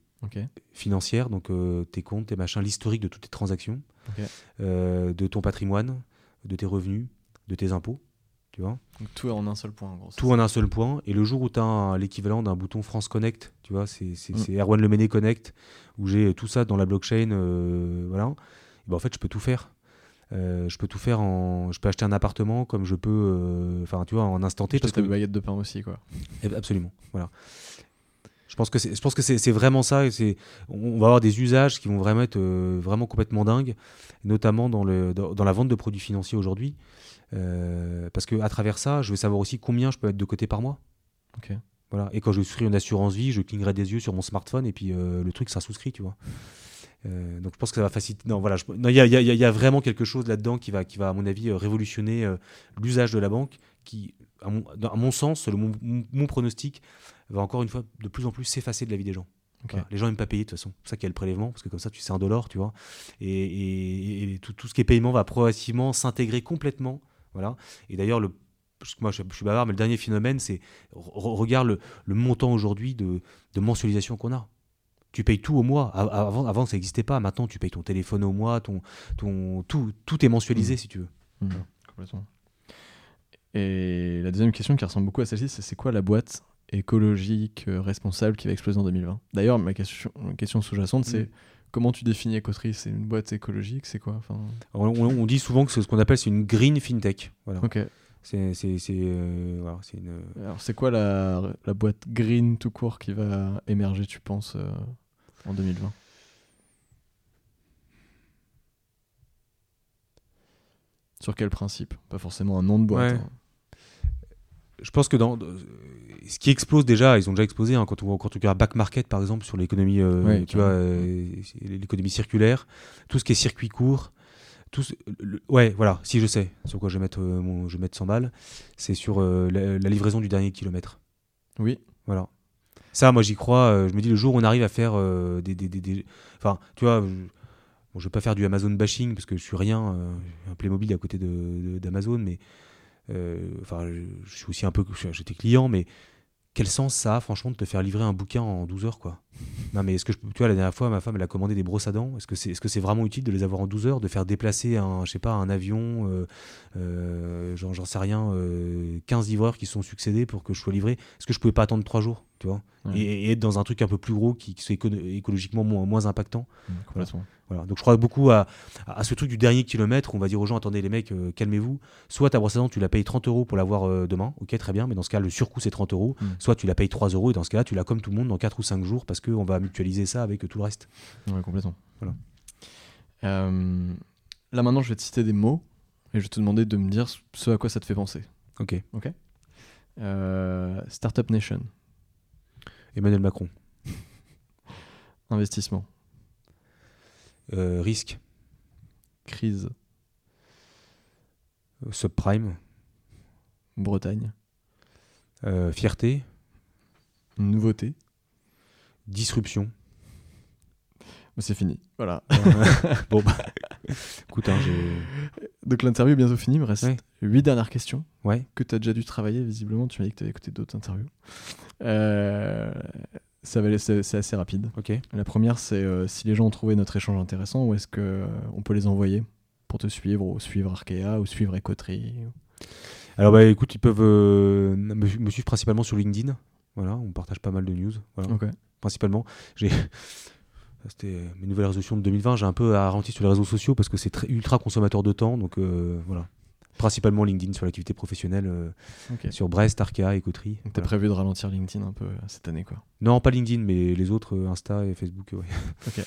S2: financières, donc tes comptes, tes machins, l'historique de toutes tes transactions, de ton patrimoine, de tes revenus, de tes impôts, tu vois.
S1: Donc tout en un seul point en gros. c'est
S2: Tout en un seul point. Et le jour où tu as l'équivalent d'un bouton France Connect, tu vois, c'est
S1: Mm.
S2: c'est Erwan Lemené Connect, où j'ai tout ça dans la blockchain, euh, voilà. Et ben, en fait, je peux tout faire. Euh, je peux tout faire en. Je peux acheter un appartement comme je peux. euh, Enfin, tu vois, en instant T. Parce que,
S1: baguette de pain aussi quoi.
S2: Eh, Absolument. Voilà. Je pense que c'est, je pense que c'est, c'est vraiment ça. C'est, on va avoir des usages qui vont vraiment être euh, vraiment complètement dingues, notamment dans, le, dans, dans la vente de produits financiers aujourd'hui. Euh, parce que à travers ça, je vais savoir aussi combien je peux mettre de côté par mois.
S1: Ok.
S2: Voilà. Et quand je vais souscrire une assurance vie, je clignerai des yeux sur mon smartphone et puis euh, le truc sera souscrit, tu vois. Euh, donc je pense que ça va faciliter. Non, voilà. je- Il y, a, y y vraiment quelque chose là-dedans qui va, qui va, à mon avis, révolutionner l'usage de la banque, qui, à mon, dans- à mon sens, le, mon, pronostic, va encore une fois de plus en plus s'effacer de la vie des gens.
S1: Ok.
S2: Voilà. Les gens n'aiment pas payer de toute façon. C'est ça qu'il y a le prélèvement, parce que comme ça, tu sais un dollar, tu vois. Et, et- et tout, tout ce qui est paiement va progressivement s'intégrer complètement. Voilà. Et d'ailleurs, le parce que moi je, suis bavard, mais le dernier phénomène, c'est re- regarde le, le montant aujourd'hui de, de mensualisation qu'on a. Tu payes tout au mois. Avant, avant ça n'existait pas. Maintenant, tu payes ton téléphone au mois, ton, ton, tout, tout est mensualisé,
S1: Mhm.
S2: si tu veux.
S1: Mhm, Complètement. Et la deuxième question qui ressemble beaucoup à celle-ci, c'est c'est quoi la boîte écologique euh, responsable qui va exploser en 2020 D'ailleurs, ma question, ma question sous-jacente, c'est
S2: Mhm.
S1: Comment tu définis Ecotree? C'est une boîte écologique C'est quoi? Enfin,
S2: On, on- on dit souvent que c'est ce qu'on appelle c'est une green fintech. Voilà. C'est euh, une.
S1: Quoi la, la boîte green tout court qui va émerger, tu penses, euh, en 2020 Sur quel principe? Pas forcément un nom de boîte.
S2: Ouais.
S1: hein.
S2: Je pense que dans ce qui explose déjà, ils ont déjà explosé hein, quand on quand on regarde back market par exemple sur l'économie, euh,
S1: Ouais,
S2: tu vois, euh, l'économie circulaire, tout ce qui est circuit court, tout ce- le- ouais, voilà, si je sais sur quoi je vais mettre euh, mon, je vais mettre 100 balles, c'est sur la, la livraison du dernier kilomètre.
S1: Oui.
S2: Voilà. Ça, moi, j'y crois. je me dis, le jour où on arrive à faire des, des, des- des- Enfin, tu vois, je... bon, je vais pas faire du Amazon bashing parce que je suis rien, un Playmobil à côté de- de- d'Amazon, mais. Euh, Enfin, je, suis aussi un peu. J'étais client, mais quel sens ça a, franchement, de te faire livrer un bouquin en 12 heures, quoi? Non, mais est-ce que je. Tu vois, la dernière fois, ma femme, elle a commandé des brosses à dents. Est-ce que c'est est -ce c'est vraiment utile de les avoir en 12 heures, de faire déplacer un, je sais pas, un avion, euh, euh, genre, j'en sais rien, euh, 15 livreurs qui se sont succédés pour que je sois livré? Est-ce que je pouvais pas attendre 3 jours, tu vois?
S1: Ouais.
S2: et, et être dans un truc un peu plus gros qui, qui soit éco- écologiquement moins, moins impactant.
S1: Complètement.
S2: Voilà. Donc je crois beaucoup à, à ce truc du dernier kilomètre. où On va dire aux gens attendez les mecs, euh, calmez-vous. Soit ta brosse à dents, tu la payes 30 euros pour l'avoir euh, demain. Ok, très bien. Mais dans ce cas, le surcoût c'est 30 euros.
S1: Mm.
S2: Soit tu la payes 3 euros et dans ce cas-là, tu l'as comme tout le monde dans 4 ou 5 jours parce qu'on va mutualiser ça avec tout le reste.
S1: Ouais, complètement.
S2: Voilà.
S1: Euh, là maintenant, je vais te citer des mots et je vais te demander de me dire ce à quoi ça te fait penser.
S2: Ok.
S1: Euh, Startup Nation,
S2: Emmanuel Macron.
S1: investissement,
S2: risque.
S1: crise,
S2: Euh, subprime.
S1: Bretagne,
S2: Euh, fierté.
S1: nouveauté.
S2: Disruption.
S1: Mais C'est fini. Voilà. [LAUGHS]
S2: bon, bah. Écoute, hein, j'ai.
S1: Donc l'interview est bientôt finie. Il me reste
S2: Ouais.
S1: huit dernières questions
S2: Ouais.
S1: que tu as déjà dû travailler. Visiblement, tu m'as dit que tu avais écouté d'autres interviews. Euh, ça va c'est assez rapide.
S2: Ok.
S1: La première, c'est euh, si les gens ont trouvé notre échange intéressant, où est-ce que euh, on peut les envoyer pour te suivre, ou suivre Arkea, ou suivre Ecotree
S2: Alors bah écoute, ils peuvent euh, me, me suivre principalement sur LinkedIn. Voilà, on partage pas mal de news. Voilà, principalement. J'ai [LAUGHS] c'était mes nouvelles résolutions de 2020. J'ai un peu ralenti sur les réseaux sociaux parce que c'est ultra consommateur de temps. Donc voilà, principalement LinkedIn sur l'activité professionnelle, euh, sur Brest, Arkea, Ecotree.
S1: Donc t'as
S2: Voilà.
S1: prévu de ralentir LinkedIn un peu euh, cette année, quoi.
S2: Non, pas LinkedIn, mais les autres euh, Insta et Facebook. ouais. [LAUGHS]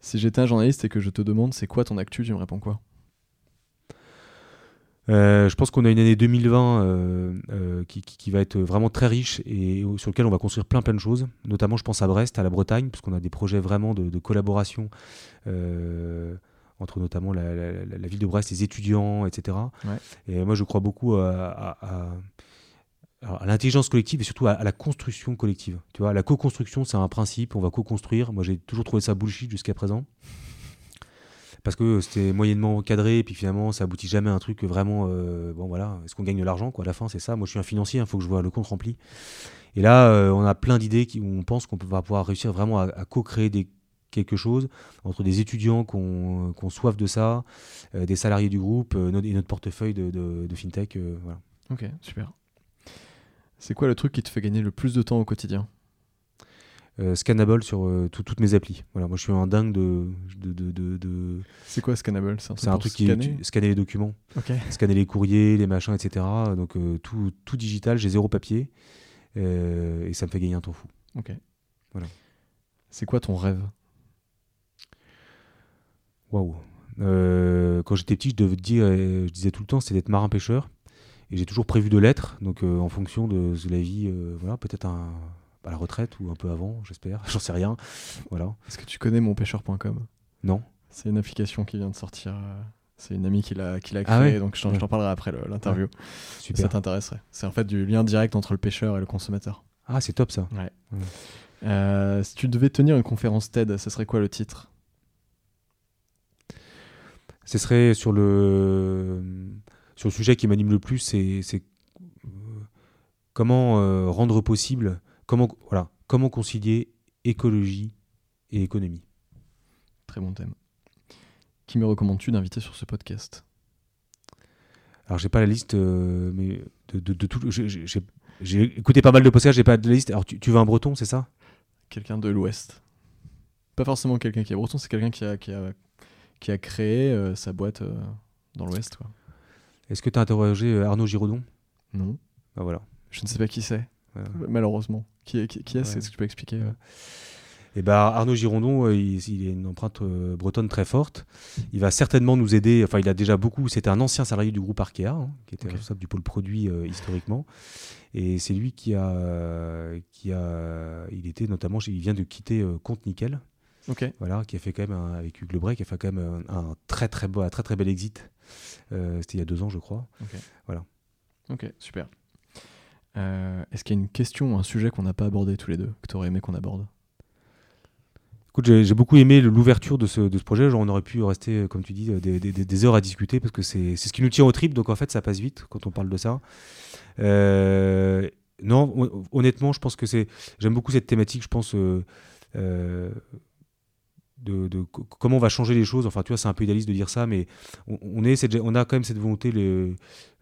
S1: Si j'étais un journaliste et que je te demande c'est quoi ton actu, tu me réponds quoi?
S2: Je pense qu'on a une année 2020 euh, euh, qui, qui- qui va être vraiment très riche et sur lequel on va construire plein plein de choses. Notamment, je pense à Brest, à la Bretagne, parce qu'on a des projets vraiment de, de collaboration entre notamment la, la- la- la ville de Brest, les étudiants, etc.
S1: Ouais.
S2: Et moi, je crois beaucoup à, à- à- alors, à l'intelligence collective et surtout à, la construction collective. Tu vois, la co-construction, c'est un principe, on va co-construire. Moi, j'ai toujours trouvé ça bullshit jusqu'à présent. Parce que c'était moyennement cadré, et puis finalement, ça aboutit jamais à un truc vraiment. euh, bon, voilà, est-ce qu'on gagne de l'argent, quoi, à la fin, c'est ça. Moi, je suis un financier, il faut que je vois le compte rempli. Et là, euh, on a plein d'idées où on pense qu'on va pouvoir réussir vraiment à, à co-créer des, quelque chose entre des étudiants qui ont qui ont soif de ça, euh, des salariés du groupe euh, notre- et notre portefeuille de, de- de fintech. euh, voilà.
S1: Ok, super. C'est quoi le truc qui te fait gagner le plus de temps au quotidien?
S2: Scannable sur tout- toutes mes applis. Voilà, moi, je suis un dingue de. de, de,
S1: C'est quoi Scannable? C'est un truc,
S2: un qui
S1: scanner
S2: les documents.
S1: Ok.
S2: scanner les courriers, les machins, etc. Donc tout, tout digital, j'ai zéro papier. Et ça me fait gagner un temps fou.
S1: Ok.
S2: Voilà.
S1: C'est quoi ton rêve?
S2: Waouh. Euh, quand j'étais petit, je, devais dire, euh, je disais tout le temps, c'était d'être marin-pêcheur. Et j'ai toujours prévu de l'être. Donc euh, en fonction de, de la vie, voilà, peut-être un, à la retraite ou un peu avant, j'espère. [LAUGHS] J'en sais rien. Voilà.
S1: Est-ce que tu connais monpêcheur.com
S2: Non.
S1: C'est une application qui vient de sortir. C'est une amie qui l'a créée,
S2: Ah ouais?
S1: donc je t'en
S2: Ouais.
S1: parlerai après l'interview.
S2: Super.
S1: Ça t'intéresserait. C'est en fait du lien direct entre le pêcheur et le consommateur.
S2: Ah, c'est top ça.
S1: Euh, si tu devais tenir une conférence TED, ce serait quoi le titre?
S2: Ce serait sur le, sur le sujet qui m'anime le plus, c'est euh, comment euh, rendre possible, comment, voilà, comment concilier écologie et économie.
S1: Très bon thème. Qui me recommandes-tu d'inviter sur ce podcast?
S2: Alors j'ai pas la liste, euh, mais de, de, de tout. j'ai écouté pas mal de podcasts, j'ai pas de liste. Alors tu, tu veux un breton, c'est ça?
S1: Quelqu'un de l'Ouest. Pas forcément quelqu'un qui est breton, c'est quelqu'un qui a, qui a, qui a créé euh, sa boîte euh, dans l'Ouest.
S2: Est-ce que tu as interrogé euh, Arnaud Giraudon?
S1: Non.
S2: Bah voilà.
S1: Je ne sais pas qui c'est,
S2: Voilà.
S1: malheureusement. Qui, est- qui, est-ce?
S2: Ouais.
S1: Est-ce que tu peux expliquer
S2: Et ben Arnaud Girondon, il, il a une empreinte euh, bretonne très forte. Il va certainement nous aider. Enfin, il a déjà beaucoup. C'était un ancien salarié du groupe Arkea, hein, qui était responsable du pôle produit euh, historiquement. Et c'est lui qui a, qui a, il était notamment, il vient de quitter euh, Compte Nickel,
S1: Ok.
S2: voilà, qui a fait quand même un- avec Hugues Lebray, qui a fait quand même un, un très très beau, un très très bel exit. Euh, C'était il y a deux ans, je crois.
S1: Ok, super. Euh, Est-ce qu'il y a une question ou un sujet qu'on n'a pas abordé tous les deux, que tu aurais aimé qu'on aborde?
S2: Écoute, j'ai beaucoup aimé l'ouverture de ce, de ce projet. Genre, on aurait pu rester, euh, comme tu dis, des, des- heures à discuter parce que c'est ce qui nous tient au trip. Donc, en fait, ça passe vite quand on parle de ça. Euh, non, hon- honnêtement, je pense que c'est. J'aime beaucoup cette thématique. Je pense. euh, euh, de, de co- comment on va changer les choses. Enfin, tu vois, c'est un peu idéaliste de dire ça, mais on, est on a quand même cette volonté. Les,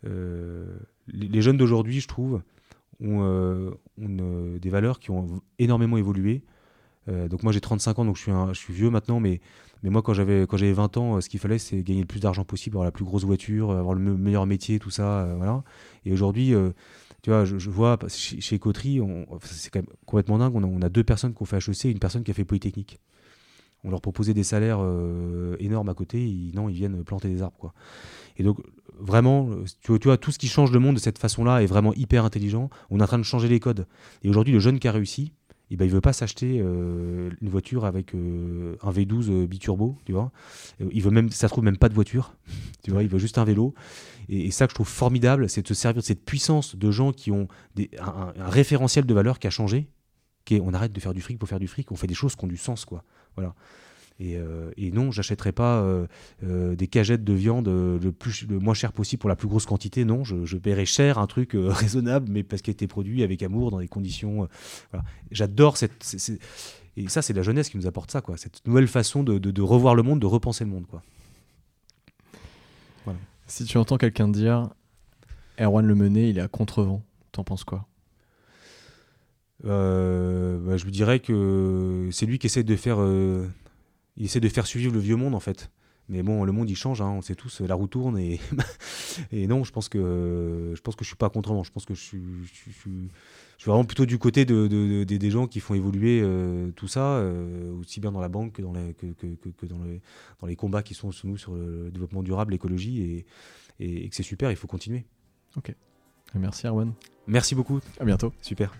S2: euh, les, jeunes d'aujourd'hui, je trouve, ont, euh, euh, des valeurs qui ont énormément évolué. Donc moi j'ai 35 ans, donc je suis, je suis vieux maintenant, mais, mais moi quand j'avais quand j'avais 20 ans, ce qu'il fallait c'est gagner le plus d'argent possible, avoir la plus grosse voiture, avoir le me- meilleur métier, tout ça, voilà. Et aujourd'hui, tu vois, je, vois chez, chez c'est quand même complètement dingue. On a, on a deux personnes qui ont fait HEC et une personne qui a fait Polytechnique. On leur proposait des salaires euh, énormes à côté, ils, non, ils viennent planter des arbres, quoi. Et donc vraiment, tu vois, tout ce qui change le monde de cette façon-là est vraiment hyper intelligent. On est en train de changer les codes. Et aujourd'hui, le jeune qui a réussi, eh ben, il veut pas s'acheter euh, une voiture avec euh, un V12 euh, biturbo, tu vois. Il veut même, ça trouve même pas de voiture, [LAUGHS] tu vois. Il veut juste un vélo. Et, ça que je trouve formidable, c'est de se servir de cette puissance de gens qui ont des- un, référentiel de valeur qui a changé. On arrête de faire du fric pour faire du fric, on fait des choses qui ont du sens, quoi. Voilà. Et, euh, et non, j'achèterai pas euh, euh, des cagettes de viande euh, le, plus, le moins cher possible pour la plus grosse quantité. Non, je, paierai cher un truc [LAUGHS] raisonnable, mais parce qu'il a été produit avec amour, dans des conditions. voilà. J'adore cette. et ça, c'est la jeunesse qui nous apporte ça, quoi. Cette nouvelle façon de, de- revoir le monde, de repenser le monde, quoi.
S1: Si tu entends quelqu'un dire Erwan Le Mené, il est à contrevent, t'en penses quoi?
S2: Euh, bah, je lui dirais que c'est lui qui essaie de faire, euh, il essaie de faire suivre le vieux monde en fait. Mais bon, le monde il change, hein, on sait tous, la roue tourne et, [LAUGHS] et non, je pense que je pense que je suis pas contre Je pense que je suis, je, suis- je suis- je suis vraiment plutôt du côté de, de- de- des gens qui font évoluer euh, tout ça, euh, aussi bien dans la banque que dans les, que, que- que- que dans, les, dans les combats qui sont sur nous sur le développement durable, l'écologie et, et- et que c'est super, il faut continuer.
S1: Merci Erwan.
S2: Merci beaucoup,
S1: À bientôt.
S2: super.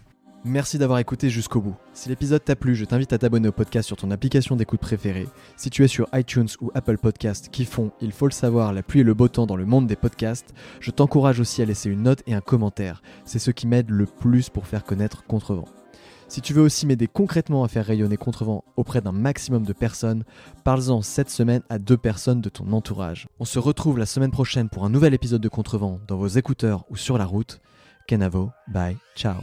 S1: Merci d'avoir écouté jusqu'au bout. Si l'épisode t'a plu, je t'invite à t'abonner au podcast sur ton application d'écoute préférée. Si tu es sur iTunes ou Apple Podcast qui font, il faut le savoir, la pluie et le beau temps dans le monde des podcasts, je t'encourage aussi à laisser une note et un commentaire. C'est ce qui m'aide le plus pour faire connaître Contrevent. Si tu veux aussi m'aider concrètement à faire rayonner Contrevent auprès d'un maximum de personnes, parle-en cette semaine à deux personnes de ton entourage. On se retrouve la semaine prochaine pour un nouvel épisode de Contrevent dans vos écouteurs ou sur la route. Kenavo, bye, ciao.